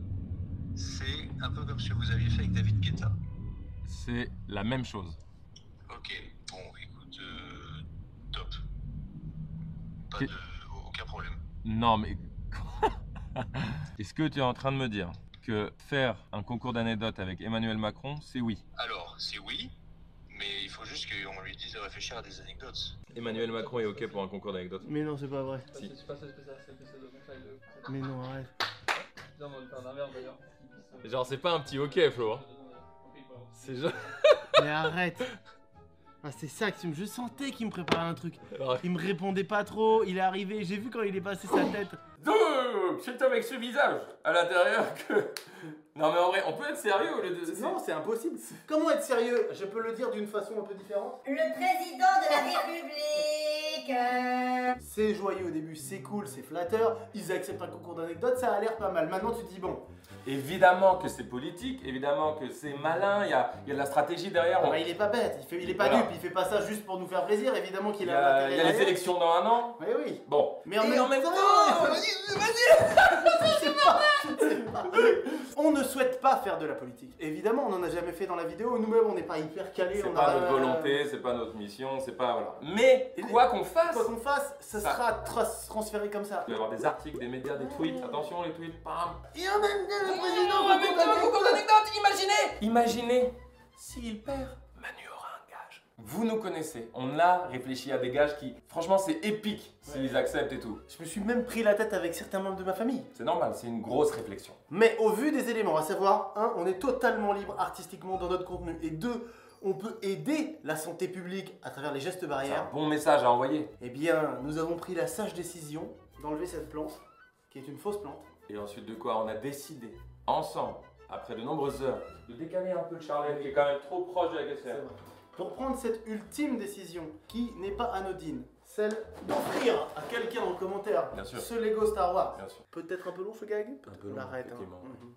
c'est un peu comme ce que vous aviez fait avec David Guetta? C'est la même chose. Ok, bon, écoute, euh, top. Pas de. aucun problème. Non, mais. Est-ce que tu es en train de me dire que faire un concours d'anecdotes avec Emmanuel Macron, c'est oui? Alors, c'est oui, mais il faut juste qu'on lui dise de réfléchir à des anecdotes. Emmanuel Macron est OK pour un concours d'anecdotes Mais non, c'est pas vrai. Si. Mais non, arrête. Genre, c'est pas un petit OK, Flo. hein. C'est genre. Mais arrête ah, c'est ça que tu me... Je sentais qu'il me préparait un truc. Il me répondait pas trop, il est arrivé, j'ai vu quand il est passé sa tête. Donc, c'est avec ce visage à l'intérieur que. Non, mais en vrai, on peut être sérieux au lieu de. Non, c'est impossible. Comment être sérieux? Je peux le dire d'une façon un peu différente. Le président de la République euh, C'est joyeux au début, c'est cool, c'est flatteur. Ils acceptent un concours d'anecdotes, ça a l'air pas mal. Maintenant, tu te dis bon. Évidemment que c'est politique, évidemment que c'est malin, il y a, il y a de la stratégie derrière. Ah on- bah, il est pas bête, il, fait, il est pas Voilà. dupe, il fait pas ça juste pour nous faire plaisir. Évidemment qu'il Il y a, a, y a les élections dans un an. Oui, oui. Bon. Mais en Et même, en même temps, temps, Pas. on ne souhaite pas faire de la politique. Évidemment, on n'en a jamais fait dans la vidéo. Nous-mêmes, on n'est pas hyper calés. C'est pas a- notre volonté, c'est pas notre mission, c'est pas. Voilà. Mais quoi qu'on fasse, Quoi qu'on fasse, ça, Ça- sera tra- transféré comme ça. il va y avoir des articles, des médias, des tweets. Attention, les tweets, bam. Et en même temps, le président un concours d'anecdotes, imaginez Imaginez s'il perd, Manu aura un gage. Vous nous connaissez, on a réfléchi à des gages qui, franchement, c'est épique s'ils acceptent et tout. Je me suis même pris la tête avec certains membres de ma famille. C'est normal, c'est une grosse réflexion. Mais au vu des éléments, à savoir, un, on est totalement libre artistiquement dans notre contenu, et deux, on peut aider la santé publique à travers les gestes C'est un barrières. bon message à envoyer. Eh bien, nous avons pris la sage décision d'enlever cette plante, qui est une fausse plante. Et ensuite de quoi on a décidé, ensemble, après de nombreuses heures, de décaler un peu le Charlène qui est quand même trop proche de la caissière. Pour prendre cette ultime décision, qui n'est pas anodine, celle d'offrir à quelqu'un en commentaire Bien sûr. ce Lego Star Wars. Peut-être un peu long ce gag Un peu On long, arrête, hein. effectivement. Mhm.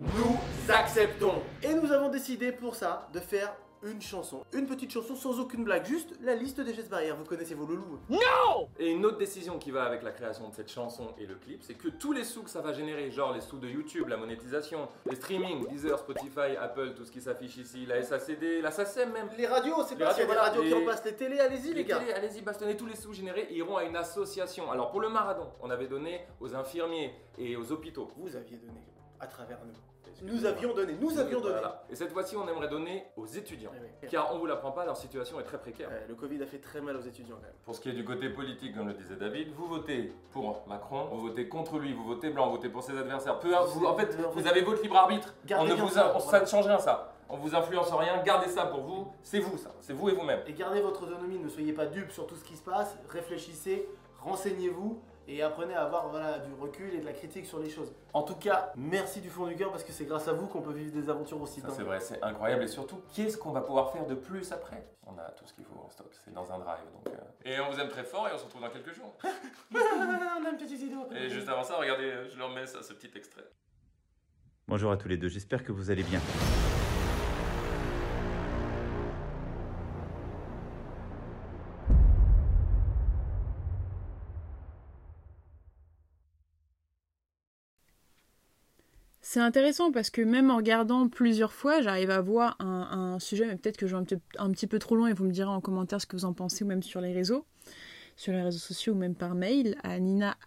Nous acceptons Et nous avons décidé pour ça de faire une chanson. Une petite chanson sans aucune blague, juste la liste des gestes barrières. Vous connaissez vos loulous Non Et une autre décision qui va avec la création de cette chanson et le clip, c'est que tous les sous que ça va générer, genre les sous de YouTube, la monétisation, les streamings, Deezer, Spotify, Apple, tout ce qui s'affiche ici, la SACD, la SACEM même. Les radios, c'est Les pas s'il y a des voilà, radios qui les- en passent les télés, allez-y les gars. télés, allez-y, bastonnez tous les sous générés iront à une association. Alors pour le marathon, on avait donné aux infirmiers et aux hôpitaux. Vous aviez donné à travers nous. Nous avions donné, nous avions donné. Voilà. Et cette fois-ci, on aimerait donner aux étudiants. Eh oui. Car on vous l'apprend pas, leur situation est très précaire. Euh, le Covid a fait très mal aux étudiants quand même. Pour ce qui est du côté politique, comme le disait David, vous votez pour Macron, vous votez contre lui, vous votez blanc, vous votez pour ses adversaires. Peu, vous- en fait, vous avez votre libre arbitre. Gardez on ne vous, ça, on- voilà. ça ne change rien ça. On vous influence rien. Gardez ça pour vous. C'est vous ça. C'est vous et vous-même. Et gardez votre autonomie, ne soyez pas dupes sur tout ce qui se passe, réfléchissez, renseignez-vous et apprenez à avoir voilà, du recul et de la critique sur les choses. En tout cas, merci du fond du cœur parce que c'est grâce à vous qu'on peut vivre des aventures aussi dingues. c'est vrai, c'est incroyable et surtout, qu'est-ce qu'on va pouvoir faire de plus après? On a tout ce qu'il faut en stock, c'est dans un drive donc. euh. Et on vous aime très fort et on se retrouve dans quelques jours. on a une petite idée. et juste avant ça, regardez, je leur mets ça, ce petit extrait. Bonjour à tous les deux, j'espère que vous allez bien. C'est intéressant parce que même en regardant plusieurs fois, j'arrive à voir un, sujet, mais peut-être que je vais un petit, un petit peu trop loin et vous me direz en commentaire ce que vous en pensez ou même sur les réseaux, sur les réseaux sociaux ou même par mail à nina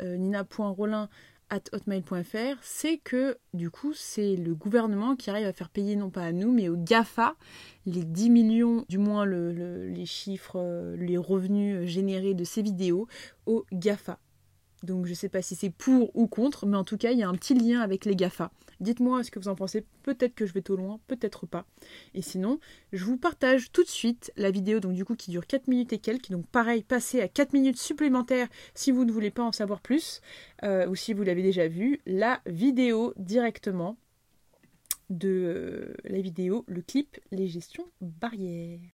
euh, nina.rolin at hotmail.fr, c'est que du coup c'est le gouvernement qui arrive à faire payer non pas à nous mais aux GAFA les 10 millions, du moins le- le- les chiffres, euh, les revenus euh, générés de ces vidéos aux GAFA. Donc je sais pas si c'est pour ou contre, mais en tout cas il y a un petit lien avec les GAFA. Dites-moi ce que vous en pensez, peut-être que je vais trop loin, peut-être pas. Et sinon, je vous partage tout de suite la vidéo donc du coup qui dure 4 minutes et quelques, donc pareil, passez à 4 minutes supplémentaires si vous ne voulez pas en savoir plus, euh, ou si vous l'avez déjà vu, la vidéo directement de euh, la vidéo, le clip, les gestions barrières.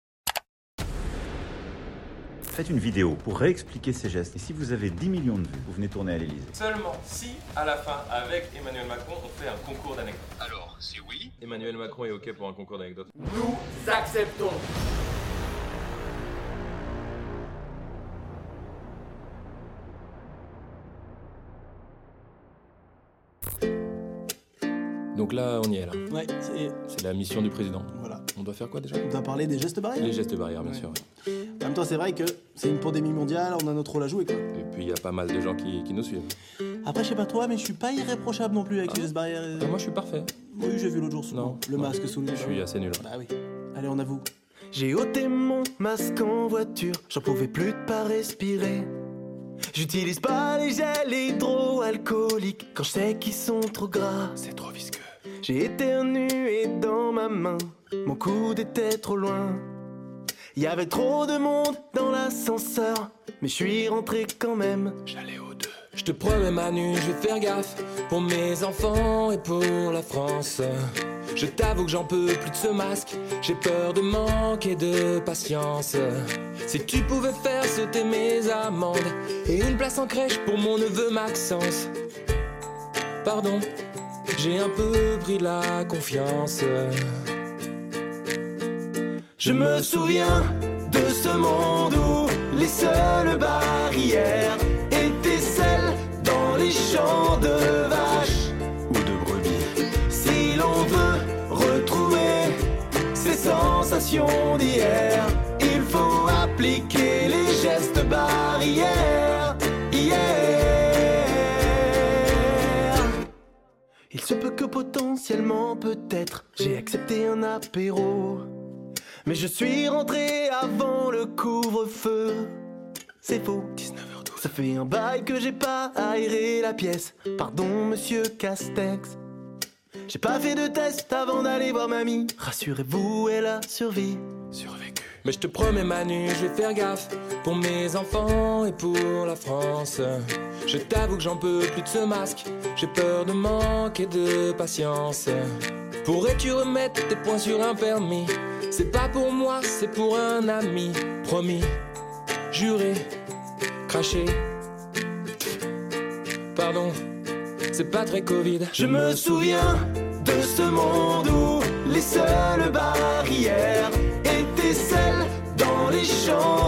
Faites une vidéo pour réexpliquer ces gestes. Et si vous avez 10 millions de vues, vous venez tourner à l'Elysée. Seulement si, à la fin, avec Emmanuel Macron, on fait un concours d'anecdotes. Alors, c'est oui Emmanuel Macron est OK pour un concours d'anecdotes. Nous acceptons. Donc là, on y est là. Ouais, c'est. C'est la mission du président. Voilà. On doit faire quoi déjà? On doit parler des gestes barrières. Les gestes barrières, bien Ouais. sûr. En même temps, c'est vrai que c'est une pandémie mondiale, on a notre rôle à jouer quoi. Et puis il y a pas mal de gens qui, qui nous suivent. Après, je sais pas toi, mais je suis pas irréprochable non plus avec les gestes barrières. Ah, moi, je suis parfait. Oui, j'ai vu l'autre jour. Non. Le non. masque sous le nez. Je suis assez nul. Bah oui. Allez, on avoue. J'ai ôté mon masque en voiture, j'en pouvais plus de pas respirer. J'utilise pas les gels hydroalcooliques quand je sais qu'ils sont trop gras. C'est trop visqueux. J'ai éternué dans ma main, mon coude était trop loin. Y avait trop de monde dans l'ascenseur, mais je suis rentré quand même. J'allais au deux. Je te promets Manu, je vais faire gaffe pour mes enfants et pour la France. Je t'avoue que j'en peux plus de ce masque, j'ai peur de manquer de patience. Si tu pouvais faire sauter mes amendes et une place en crèche pour mon neveu Maxence. Pardon, j'ai un peu pris la confiance. Je me souviens de ce monde où les seules barrières étaient celles dans les champs de vaches ou de brebis. Si l'on veut retrouver ces sensations d'hier, il faut appliquer les gestes barrières. Hier. Il se peut que potentiellement, peut-être, j'ai accepté un apéro. Mais je suis rentré avant le couvre-feu. C'est faux. 19h12. Ça fait un bail que j'ai pas aéré la pièce. Pardon, monsieur Castex. J'ai pas fait de test avant d'aller voir mamie. Rassurez-vous, elle a survécu. Survécu. Mais je te promets Manu, je vais faire gaffe pour mes enfants et pour la France. Je t'avoue que j'en peux plus de ce masque, j'ai peur de manquer de patience. Pourrais-tu remettre tes points sur un permis? C'est pas pour moi, c'est pour un ami. Promis, juré, craché. Pardon, c'est pas très Covid. Je me souviens de ce monde où les seules barrières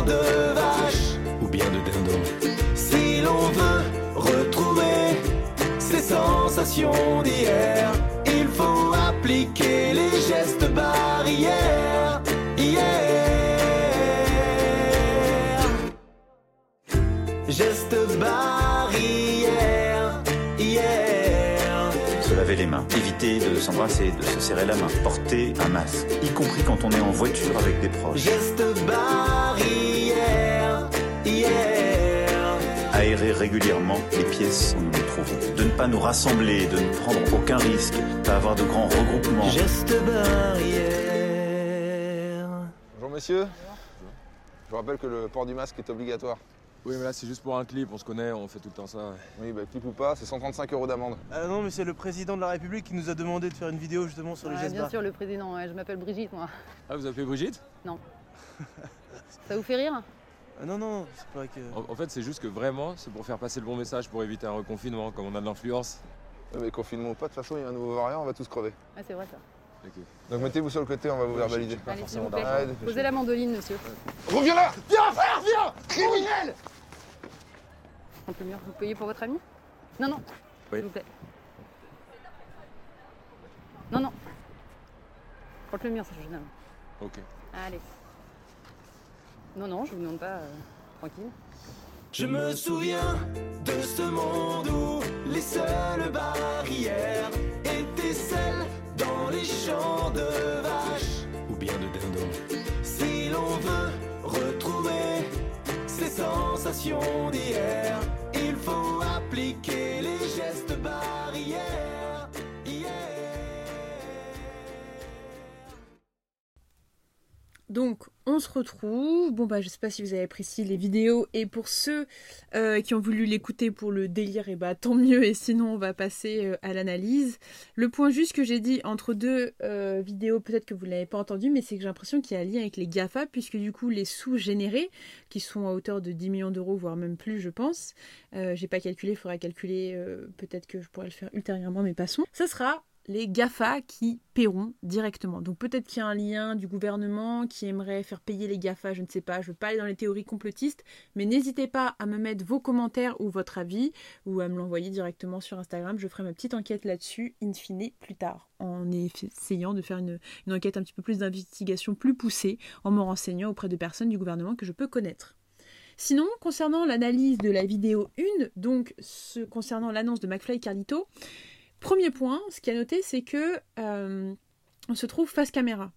de vaches Ou bien de dindons. Si l'on veut retrouver ces sensations d'hier, il faut appliquer les gestes barrières. Hier. Gestes barrières. Éviter de s'embrasser, de se serrer la main, porter un masque, y compris quand on est en voiture avec des proches. Gestes barrières. Hier. Aérer régulièrement les pièces où nous nous trouvons. De ne pas nous rassembler, de ne prendre aucun risque, pas avoir de grands regroupements. Gestes barrières. Bonjour messieurs. Je vous rappelle que le port du masque est obligatoire. Oui, mais là, c'est juste pour un clip, on se connaît, on fait tout le temps ça. Oui, bah clip ou pas, c'est 135 euros d'amende. Ah non, mais c'est le président de la République qui nous a demandé de faire une vidéo justement sur les gestes bien sûr, le président. ouais, je m'appelle Brigitte, moi. Ah, vous appelez Brigitte? Non. Ça vous fait rire Ah non, non, c'est pas que. en, en fait, c'est juste que vraiment, c'est pour faire passer le bon message, pour éviter un reconfinement, comme on a de l'influence. Ouais, mais confinement ou pas, de toute façon, il y a un nouveau variant, on va tous crever. Ah, c'est vrai ça. Donc mettez-vous sur le côté, on va vous verbaliser. Allez, s'il vous plaît. Allez, Posez la mandoline, monsieur. Reviens là Viens, frère, viens Criminel Un peu mieux. Vous payez pour votre ami? Non, non. Oui. S'il vous plaît. Non, non. Porte le mur, c'est jeune homme. Ok. Allez. Non, non, je vous demande pas. euh, tranquille. Je me souviens de ce monde où les seules barrières étaient celles dans les champs de vaches. Ou bien de dindons. Si l'on veut retrouver ces sensations d'hier, il faut appliquer les gestes barrières. Hier. Donc, on se retrouve. Bon, bah, je sais pas si vous avez apprécié les vidéos. Et pour ceux euh, qui ont voulu l'écouter pour le délire, et bah, tant mieux. Et sinon, on va passer euh, à l'analyse. Le point juste que j'ai dit entre deux euh, vidéos, peut-être que vous ne l'avez pas entendu, mais c'est que j'ai l'impression qu'il y a un lien avec les GAFA, puisque du coup, les sous générés, qui sont à hauteur de 10 millions d'euros, voire même plus, je pense. J'ai pas calculé, il faudra calculer. peut-être que je pourrais le faire ultérieurement, mais passons. Ça sera les GAFA qui paieront directement. Donc peut-être qu'il y a un lien du gouvernement qui aimerait faire payer les GAFA, je ne sais pas, je ne veux pas aller dans les théories complotistes, mais n'hésitez pas à me mettre vos commentaires ou votre avis, ou à me l'envoyer directement sur Instagram, je ferai ma petite enquête là-dessus, in fine, plus tard, en essayant de faire une, enquête un petit peu plus d'investigation plus poussée, en me renseignant auprès de personnes du gouvernement que je peux connaître. Sinon, concernant l'analyse de la vidéo 1, donc ce, concernant l'annonce de McFly et Carlito, Premier point, ce qu'il y a noté, c'est que euh, on se trouve face caméra.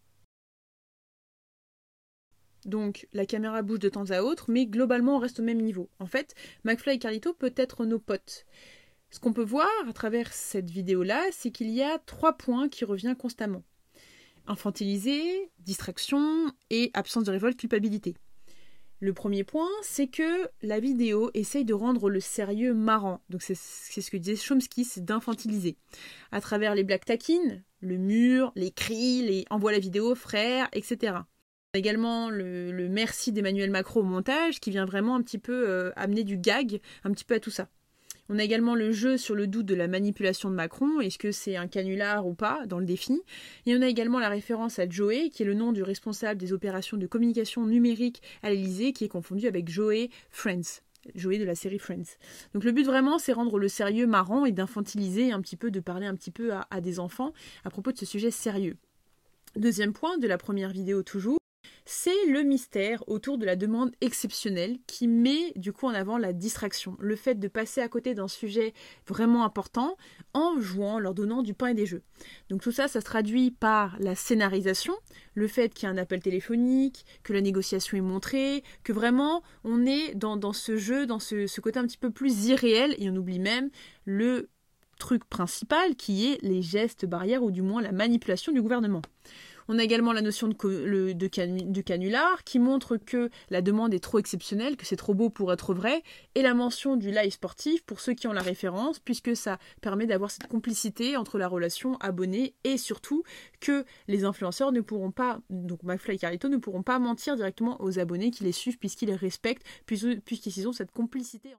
Donc la caméra bouge de temps à autre, mais globalement on reste au même niveau. En fait, McFly et Carlito peut être nos potes. Ce qu'on peut voir à travers cette vidéo-là, c'est qu'il y a trois points qui reviennent constamment. Infantilisé, distraction et absence de révolte, culpabilité. Le premier point, c'est que la vidéo essaye de rendre le sérieux marrant. Donc c'est ce que disait Chomsky, c'est d'infantiliser. À travers les blagues taquines, le mur, les cris, les envoie la vidéo, frère, etc. Également le, le merci d'Emmanuel Macron au montage qui vient vraiment un petit peu euh, amener du gag un petit peu à tout ça. On a également le jeu sur le doute de la manipulation de Macron, est-ce que c'est un canular ou pas dans le défi. Et on a également la référence à Joey, qui est le nom du responsable des opérations de communication numérique à l'Elysée, qui est confondu avec Joey Friends. Joey de la série Friends. Donc le but vraiment, c'est rendre le sérieux marrant et d'infantiliser un petit peu, de parler un petit peu à, à des enfants à propos de ce sujet sérieux. Deuxième point de la première vidéo toujours, c'est le mystère autour de la demande exceptionnelle qui met du coup en avant la distraction, le fait de passer à côté d'un sujet vraiment important en jouant, leur donnant du pain et des jeux. Donc tout ça, ça se traduit par la scénarisation, le fait qu'il y a un appel téléphonique, que la négociation est montrée, que vraiment on est dans, ce jeu, dans ce, ce côté un petit peu plus irréel et on oublie même le truc principal qui est les gestes barrières ou du moins la manipulation du gouvernement. On a également la notion de, canular qui montre que la demande est trop exceptionnelle, que c'est trop beau pour être vrai, et la mention du live sportif pour ceux qui ont la référence, puisque ça permet d'avoir cette complicité entre la relation abonné et surtout que les influenceurs ne pourront pas, donc McFly et Carlito ne pourront pas mentir directement aux abonnés qui les suivent puisqu'ils les respectent, puis- puisqu'ils ont cette complicité.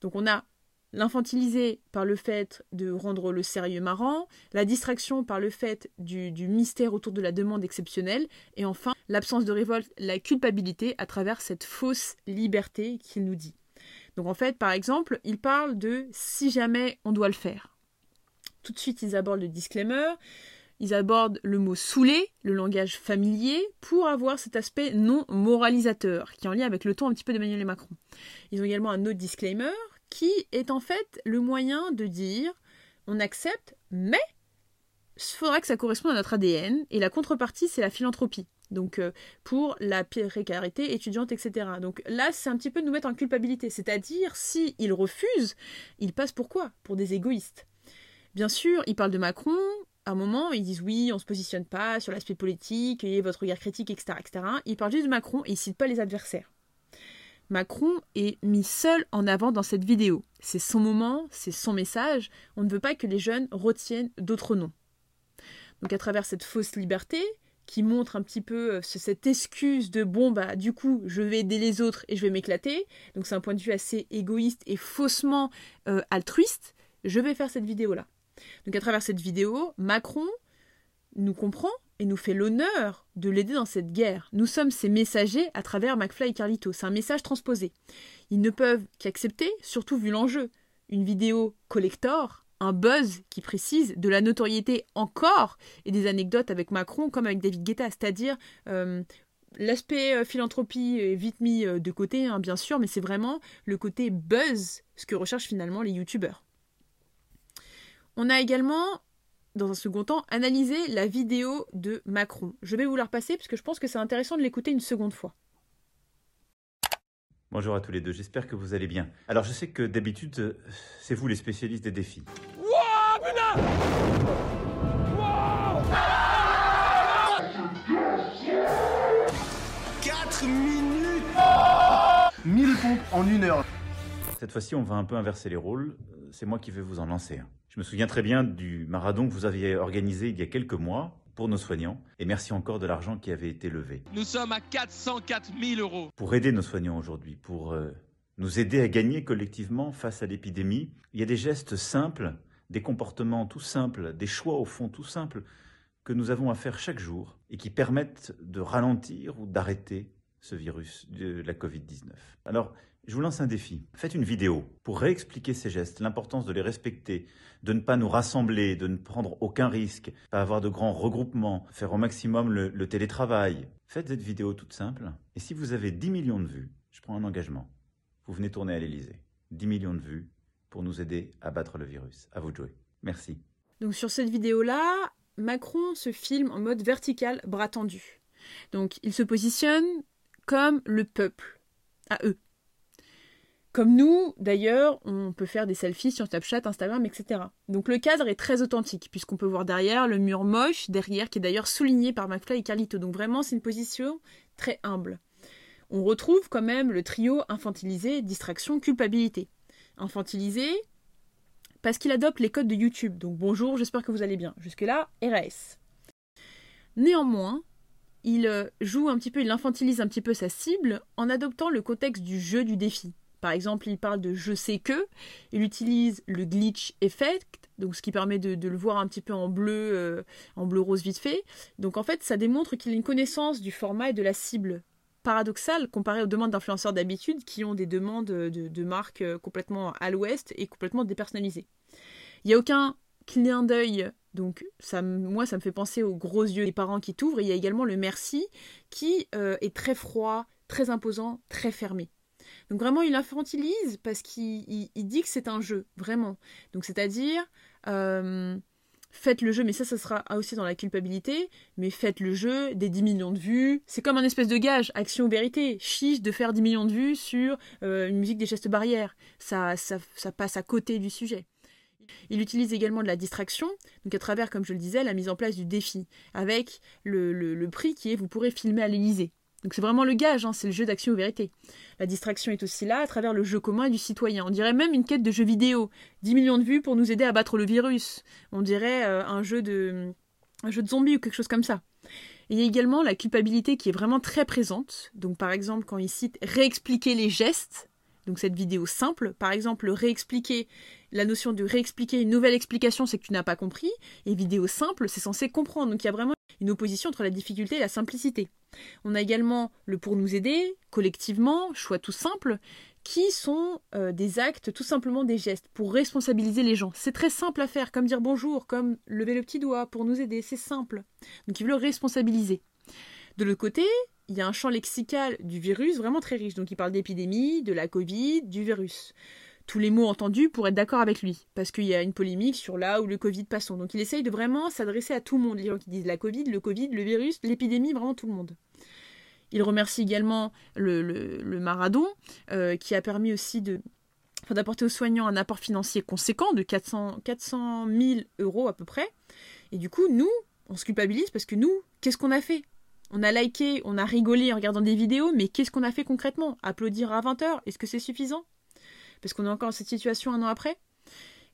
Donc on a l'infantiliser par le fait de rendre le sérieux marrant, la distraction par le fait du, mystère autour de la demande exceptionnelle, et enfin l'absence de révolte, la culpabilité à travers cette fausse liberté qu'il nous dit. Donc en fait, par exemple, il parle de si jamais on doit le faire. Tout de suite, ils abordent le disclaimer, ils abordent le mot saoulé, le langage familier, pour avoir cet aspect non moralisateur, qui est en lien avec le ton un petit peu d'Emmanuel Macron. Ils ont également un autre disclaimer, qui est en fait le moyen de dire on accepte, mais il faudra que ça corresponde à notre ADN, et la contrepartie, c'est la philanthropie. Donc euh, pour la précarité étudiante, etc. Donc là, c'est un petit peu de nous mettre en culpabilité. C'est-à-dire, si refusent, ils passent pour quoi? Pour des égoïstes. Bien sûr, ils parlent de Macron. À un moment, ils disent oui, on se positionne pas sur l'aspect politique, ayez votre regard critique, etc., etc. Ils parlent juste de Macron et ils citent pas les adversaires. Macron est mis seul en avant dans cette vidéo. C'est son moment, c'est son message. On ne veut pas que les jeunes retiennent d'autres noms. Donc à travers cette fausse liberté, qui montre un petit peu euh, cette excuse de bon bah du coup je vais aider les autres et je vais m'éclater. Donc c'est un point de vue assez égoïste et faussement euh, altruiste. Je vais faire cette vidéo là. Donc à travers cette vidéo, Macron nous comprend et nous fait l'honneur de l'aider dans cette guerre. Nous sommes ses messagers à travers McFly et Carlito. C'est un message transposé. Ils ne peuvent qu'accepter, surtout vu l'enjeu. Une vidéo collector, un buzz qui précise de la notoriété encore et des anecdotes avec Macron comme avec David Guetta, c'est-à-dire euh, l'aspect euh, philanthropie est vite mis euh, de côté, hein, bien sûr, mais c'est vraiment le côté buzz, ce que recherchent finalement les youtubeurs. On a également dans un second temps, analysé la vidéo de Macron. Je vais vous la repasser parce que je pense que c'est intéressant de l'écouter une seconde fois. Bonjour à tous les deux, j'espère que vous allez bien. Alors je sais que d'habitude, c'est vous les spécialistes des défis. Wouah, putain wow 4 minutes 1000 pompes en une heure. Cette fois-ci, on va un peu inverser les rôles. C'est moi qui vais vous en lancer. Je me souviens très bien du marathon que vous aviez organisé il y a quelques mois pour nos soignants. Et merci encore de l'argent qui avait été levé. Nous sommes à 404 000 euros. Pour aider nos soignants aujourd'hui, pour euh, nous aider à gagner collectivement face à l'épidémie, il y a des gestes simples, des comportements tout simples, des choix au fond tout simples que nous avons à faire chaque jour et qui permettent de ralentir ou d'arrêter ce virus de la Covid-19. Alors, je vous lance un défi. Faites une vidéo pour réexpliquer ces gestes, l'importance de les respecter, de ne pas nous rassembler, de ne prendre aucun risque, pas avoir de grands regroupements, faire au maximum le, télétravail. Faites cette vidéo toute simple. Et si vous avez 10 millions de vues, je prends un engagement. Vous venez tourner à l'Elysée. 10 millions de vues pour nous aider à battre le virus. À vous de jouer. Merci. Donc sur cette vidéo-là, Macron se filme en mode vertical, bras tendus. Donc il se positionne comme le peuple, à eux. Comme nous, d'ailleurs, on peut faire des selfies sur Snapchat, Instagram, etc. Donc le cadre est très authentique, puisqu'on peut voir derrière le mur moche, derrière, qui est d'ailleurs souligné par McFly et Carlito. Donc vraiment, c'est une position très humble. On retrouve quand même le trio infantilisé, distraction, culpabilité. Infantilisé, parce qu'il adopte les codes de YouTube. Donc bonjour, j'espère que vous allez bien. Jusque-là, RAS. Néanmoins, il joue un petit peu, il infantilise un petit peu sa cible en adoptant le contexte du jeu du défi. Par exemple, il parle de je sais que, il utilise le glitch effect, donc ce qui permet de, le voir un petit peu en bleu, euh, en bleu rose vite fait. Donc en fait, ça démontre qu'il a une connaissance du format et de la cible paradoxale comparé aux demandes d'influenceurs d'habitude qui ont des demandes de, de marques euh, complètement à l'ouest et complètement dépersonnalisées. Il n'y a aucun clin d'œil, donc ça, moi ça me fait penser aux gros yeux des parents qui t'ouvrent. Il y a également le merci qui euh, est très froid, très imposant, très fermé. Donc vraiment, il infantilise parce qu'il dit que c'est un jeu, vraiment. Donc c'est-à-dire, euh, faites le jeu, mais ça, ça sera aussi dans la culpabilité, mais faites le jeu des 10 millions de vues. C'est comme un espèce de gage, action ou vérité. Chiche de faire 10 millions de vues sur euh, une musique des gestes barrières. Ça, ça, ça passe à côté du sujet. Il utilise également de la distraction, donc à travers, comme je le disais, la mise en place du défi, avec le, le, le prix qui est vous pourrez filmer à l'Elysée. Donc c'est vraiment le gage, hein, c'est le jeu d'action ou vérité. La distraction est aussi là à travers le jeu commun du citoyen. On dirait même une quête de jeu vidéo. 10 millions de vues pour nous aider à battre le virus. On dirait euh, un jeu de zombies ou quelque chose comme ça. Et il y a également la culpabilité qui est vraiment très présente. Donc par exemple quand il cite réexpliquer les gestes, donc cette vidéo simple, par exemple réexpliquer, la notion de réexpliquer une nouvelle explication, c'est que tu n'as pas compris, et vidéo simple, c'est censé comprendre. Donc il y a vraiment une opposition entre la difficulté et la simplicité. On a également le pour nous aider, collectivement, choix tout simple, qui sont euh, des actes, tout simplement des gestes, pour responsabiliser les gens. C'est très simple à faire, comme dire bonjour, comme lever le petit doigt pour nous aider, c'est simple. Donc il veut le responsabiliser. De l'autre côté, il y a un champ lexical du virus vraiment très riche. Donc il parle d'épidémie, de la Covid, du virus. Tous les mots entendus pour être d'accord avec lui, parce qu'il y a une polémique sur là où le Covid passons. Donc il essaye de vraiment s'adresser à tout le monde, les gens qui disent la Covid, le Covid, le virus, l'épidémie, vraiment tout le monde. Il remercie également le, Maradon, euh, qui a permis aussi d'apporter aux soignants un apport financier conséquent de 400, 400 000 euros à peu près. Et du coup, nous, on se culpabilise parce que nous, qu'est-ce qu'on a fait? On a liké, on a rigolé en regardant des vidéos, mais qu'est-ce qu'on a fait concrètement? Applaudir à 20h, est-ce que c'est suffisant? Parce qu'on est encore dans cette situation un an après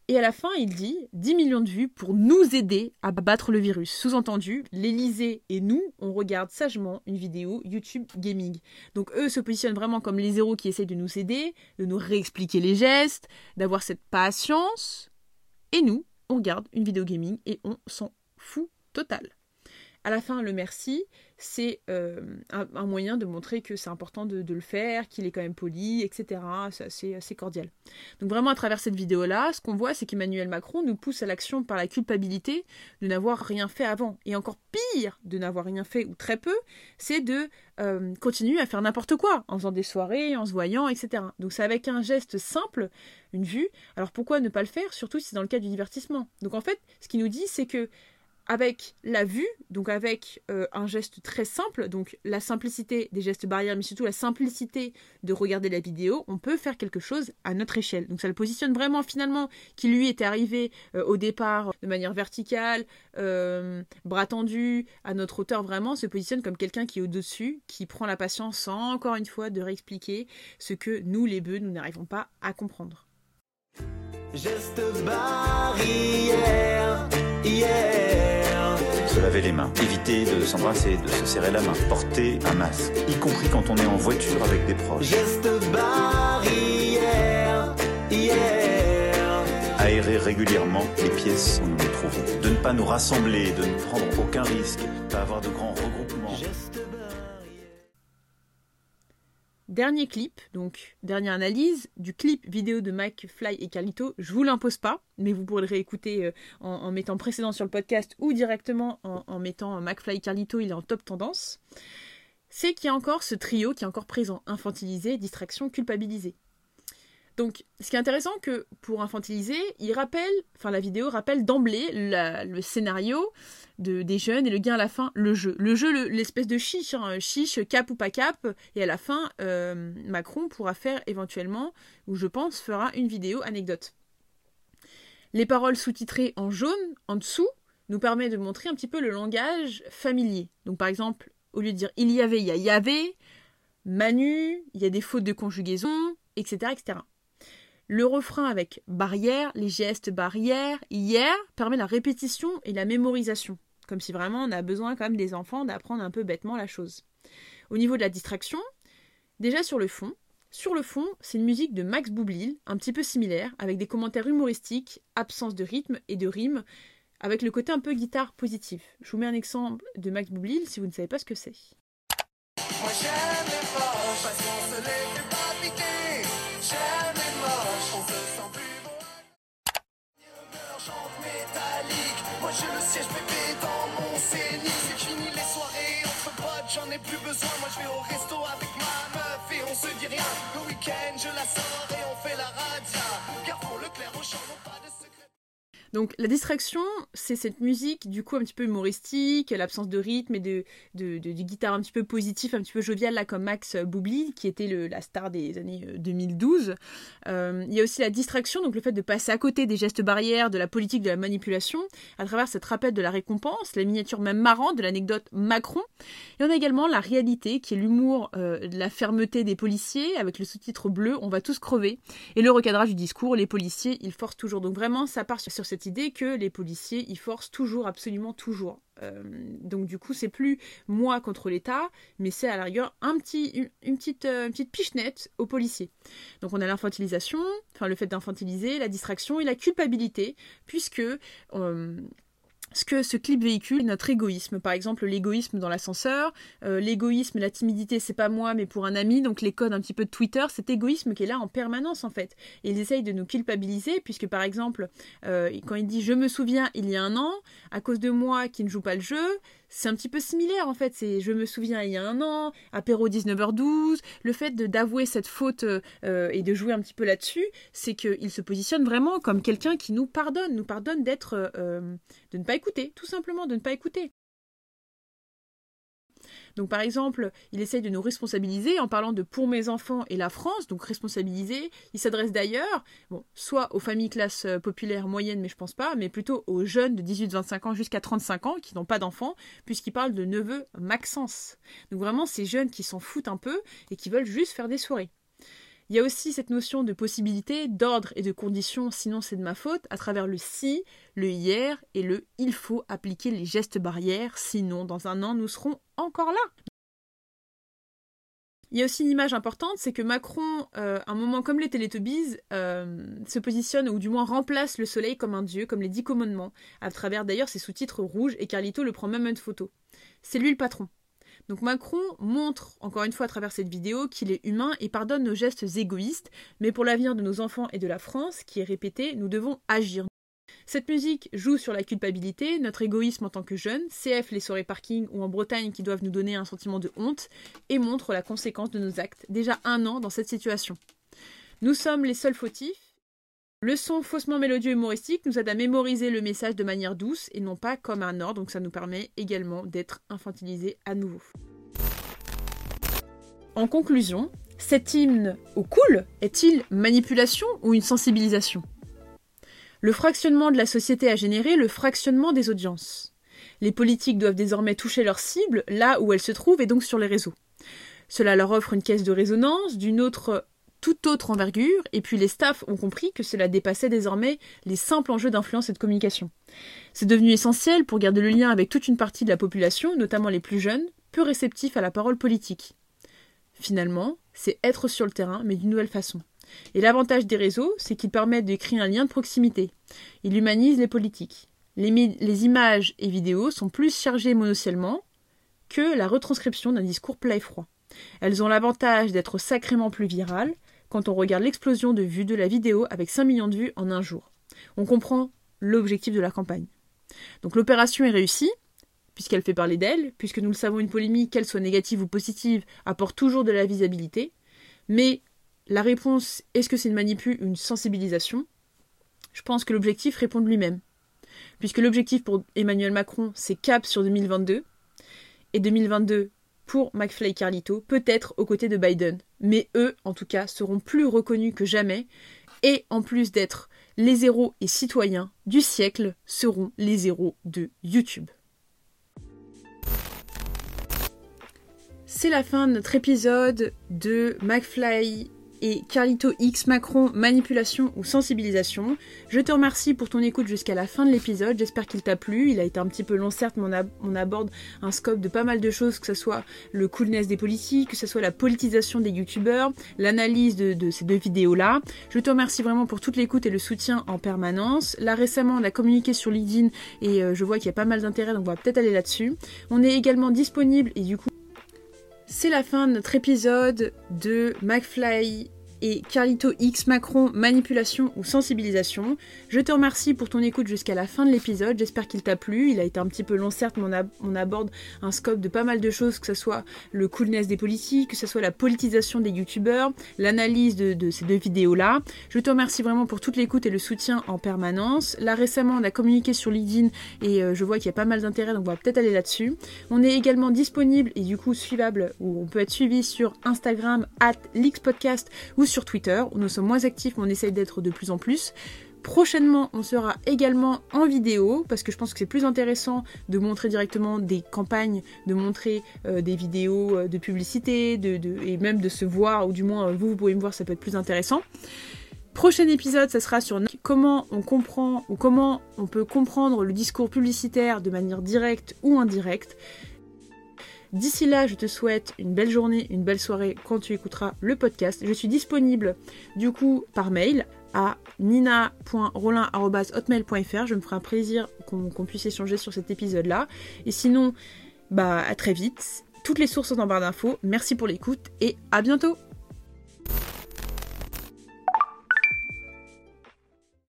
et à la fin, il dit 10 millions de vues pour nous aider à battre le virus. Sous-entendu, l'Elysée et nous, on regarde sagement une vidéo YouTube Gaming. Donc eux se positionnent vraiment comme les héros qui essayent de nous aider, de nous réexpliquer les gestes, d'avoir cette patience. Et nous, on regarde une vidéo gaming et on s'en fout total. À la fin, le merci, c'est euh, un, moyen de montrer que c'est important de, le faire, qu'il est quand même poli, etc. C'est assez, cordial. Donc vraiment, à travers cette vidéo-là, ce qu'on voit, c'est qu'Emmanuel Macron nous pousse à l'action par la culpabilité de n'avoir rien fait avant. Et encore pire de n'avoir rien fait ou très peu, c'est de euh, continuer à faire n'importe quoi, en faisant des soirées, en se voyant, etc. Donc c'est avec un geste simple, une vue. Alors pourquoi ne pas le faire, surtout si c'est dans le cadre du divertissement? Donc en fait, ce qu'il nous dit, c'est que avec la vue, donc avec euh, un geste très simple, donc la simplicité des gestes barrières, mais surtout la simplicité de regarder la vidéo, on peut faire quelque chose à notre échelle. Donc ça le positionne vraiment finalement, qui lui était arrivé euh, au départ de manière verticale, euh, bras tendus, à notre hauteur vraiment, se positionne comme quelqu'un qui est au-dessus, qui prend la patience encore une fois de réexpliquer ce que nous les bœufs, nous n'arrivons pas à comprendre. Geste barrière, Se laver les mains, éviter de s'embrasser, de se serrer la main, porter un masque, y compris quand on est en voiture avec des proches. Geste barrière, yeah. Aérer régulièrement les pièces où nous nous trouvons. De ne pas nous rassembler, de ne prendre aucun risque, pas avoir de grands regroupements. Dernier clip, donc dernière analyse du clip vidéo de McFly et Carlito. Je vous l'impose pas, mais vous pourrez le réécouter euh, en, mettant précédent sur le podcast ou directement en, en mettant McFly et Carlito, il est en top tendance. C'est qu'il y a encore ce trio qui est encore présent, infantilisé, distraction, culpabilisé. Donc, ce qui est intéressant que pour infantiliser, il rappelle, enfin la vidéo rappelle d'emblée le scénario de, des jeunes et le gain à la fin, le jeu. Le jeu, l'espèce de chiche, hein, chiche, cap ou pas cap, et à la fin, euh, Macron pourra faire éventuellement, ou je pense, fera une vidéo anecdote. Les paroles sous-titrées en jaune, en dessous, nous permettent de montrer un petit peu le langage familier. Donc par exemple, au lieu de dire il y avait, il y a y avait, Manu, il y a des fautes de conjugaison, etc. Le refrain avec barrière, les gestes barrières, hier, permet la répétition et la mémorisation. Comme si vraiment on a besoin quand même des enfants d'apprendre un peu bêtement la chose. Au niveau de la distraction, déjà sur le fond, sur le fond, c'est une musique de Max Boublil, un petit peu similaire, avec des commentaires humoristiques, absence de rythme et de rime, avec le côté un peu guitare positif. Je vous mets un exemple de Max Boublil si vous ne savez pas ce que c'est. Je vais au resto avec ma meuf et on se dit rien. Le week-end je la sors et on fait la radia. Donc la distraction, c'est cette musique du coup un petit peu humoristique, l'absence de rythme et de, de, guitare un petit peu positif, un petit peu jovial là comme Max Boubli qui était le, la star des années 2012. Euh, euh, il y a aussi la distraction, donc le fait de passer à côté des gestes barrières, de la politique de la manipulation, à travers cette rappel de la récompense, la miniature même marrante de l'anecdote Macron. Et on a également la réalité qui est l'humour euh, la fermeté des policiers avec le sous-titre bleu, on va tous crever. Et le recadrage du discours, les policiers, ils forcent toujours. Donc vraiment, ça part sur cette idée que les policiers y forcent toujours, absolument toujours. Euh, donc du coup, c'est plus moi contre l'État, mais c'est à la rigueur un petit, une, petite, euh, petite pichenette aux policiers. Donc on a l'infantilisation, enfin le fait d'infantiliser, la distraction et la culpabilité, puisque euh, ce que ce clip véhicule, notre égoïsme. Par exemple, l'égoïsme dans l'ascenseur, euh, l'égoïsme, la timidité, c'est pas moi, mais pour un ami. Donc les codes un petit peu de Twitter, cet égoïsme qui est là en permanence en fait. Et ils essayent de nous culpabiliser, puisque par exemple, euh, quand il dit je me souviens il y a un an, à cause de moi qui ne joue pas le jeu, c'est un petit peu similaire en fait. C'est je me souviens il y a un an, apéro 19h12. Le fait d'avouer cette faute euh, et de jouer un petit peu là-dessus, c'est qu'il se positionne vraiment comme quelqu'un qui nous pardonne, nous pardonne d'être, euh, de ne pas écouter, tout simplement de ne pas écouter. Donc par exemple, il essaye de nous responsabiliser en parlant de pour mes enfants et la France, donc responsabiliser. Il s'adresse d'ailleurs, soit aux familles classe euh, populaire moyenne, mais je pense pas, mais plutôt aux jeunes de 18-25 ans jusqu'à 35 ans qui n'ont pas d'enfants, puisqu'il parle de neveu Maxence. Donc vraiment ces jeunes qui s'en foutent un peu et qui veulent juste faire des soirées. Il y a aussi cette notion de possibilité, d'ordre et de condition, sinon c'est de ma faute, à travers le si, le hier et le il faut appliquer les gestes barrières, sinon dans un an nous serons encore là. Il y a aussi une image importante, c'est que Macron, euh, un moment comme les Télétobies, euh, se positionne ou du moins remplace le soleil comme un dieu, comme les dix commandements, à travers d'ailleurs ses sous-titres rouges, et Carlito le prend même une photo. C'est lui le patron. Donc Macron montre, encore une fois à travers cette vidéo, qu'il est humain et pardonne nos gestes égoïstes, mais pour l'avenir de nos enfants et de la France, qui est répété, nous devons agir. Cette musique joue sur la culpabilité, notre égoïsme en tant que jeunes, CF les soirées parking ou en Bretagne qui doivent nous donner un sentiment de honte, et montre la conséquence de nos actes, déjà un an dans cette situation. Nous sommes les seuls fautifs, le son faussement mélodieux et humoristique nous aide à mémoriser le message de manière douce et non pas comme un ordre, donc ça nous permet également d'être infantilisés à nouveau. En conclusion, cet hymne au cool est-il manipulation ou une sensibilisation? Le fractionnement de la société a généré le fractionnement des audiences. Les politiques doivent désormais toucher leur cible là où elle se trouve et donc sur les réseaux. Cela leur offre une caisse de résonance d'une autre toute autre envergure, et puis les staffs ont compris que cela dépassait désormais les simples enjeux d'influence et de communication. C'est devenu essentiel pour garder le lien avec toute une partie de la population, notamment les plus jeunes, peu réceptifs à la parole politique. Finalement, c'est être sur le terrain, mais d'une nouvelle façon. Et l'avantage des réseaux, c'est qu'ils permettent de créer un lien de proximité. Ils humanisent les politiques. Les, images et vidéos sont plus chargées monociellement que la retranscription d'un discours plat et froid. Elles ont l'avantage d'être sacrément plus virales, quand on regarde l'explosion de vues de la vidéo avec 5 millions de vues en un jour. On comprend l'objectif de la campagne. Donc l'opération est réussie, puisqu'elle fait parler d'elle, puisque nous le savons, une polémique, qu'elle soit négative ou positive, apporte toujours de la visibilité. Mais la réponse, est-ce que c'est une manipule une sensibilisation? Je pense que l'objectif répond de lui-même. Puisque l'objectif pour Emmanuel Macron, c'est cap sur 2022. Et 2022, pour McFly et Carlito, peut-être aux côtés de Biden. Mais eux, en tout cas, seront plus reconnus que jamais. Et en plus d'être les héros et citoyens du siècle, seront les héros de YouTube. C'est la fin de notre épisode de McFly et Carlito X Macron manipulation ou sensibilisation. Je te remercie pour ton écoute jusqu'à la fin de l'épisode. J'espère qu'il t'a plu. Il a été un petit peu long certes, mais on, aborde un scope de pas mal de choses, que ce soit le coolness des politiques, que ce soit la politisation des youtubeurs, l'analyse de, ces deux vidéos-là. Je te remercie vraiment pour toute l'écoute et le soutien en permanence. Là récemment, on a communiqué sur LinkedIn et euh, je vois qu'il y a pas mal d'intérêt, donc on va peut-être aller là-dessus. On est également disponible et du coup c'est la fin de notre épisode de McFly et Carlito X Macron manipulation ou sensibilisation. Je te remercie pour ton écoute jusqu'à la fin de l'épisode, j'espère qu'il t'a plu. Il a été un petit peu long certes, mais on, aborde un scope de pas mal de choses, que ce soit le coolness des politiques, que ce soit la politisation des youtubeurs, l'analyse de, ces deux vidéos-là. Je te remercie vraiment pour toute l'écoute et le soutien en permanence. Là récemment, on a communiqué sur LinkedIn et euh, je vois qu'il y a pas mal d'intérêt, donc on va peut-être aller là-dessus. On est également disponible et du coup suivable, ou on peut être suivi sur Instagram, at l'Xpodcast ou sur Twitter, où nous sommes moins actifs, mais on essaye d'être de plus en plus. Prochainement, on sera également en vidéo parce que je pense que c'est plus intéressant de montrer directement des campagnes, de montrer euh, des vidéos euh, de publicité, de, et même de se voir, ou du moins vous, vous pouvez me voir, ça peut être plus intéressant. Prochain épisode, ça sera sur comment on comprend ou comment on peut comprendre le discours publicitaire de manière directe ou indirecte. D'ici là, je te souhaite une belle journée, une belle soirée quand tu écouteras le podcast. Je suis disponible du coup par mail à nina.rolin.hotmail.fr. Je me ferai un plaisir qu'on puisse échanger sur cet épisode-là. Et sinon, bah à très vite. Toutes les sources sont en barre d'infos. Merci pour l'écoute et à bientôt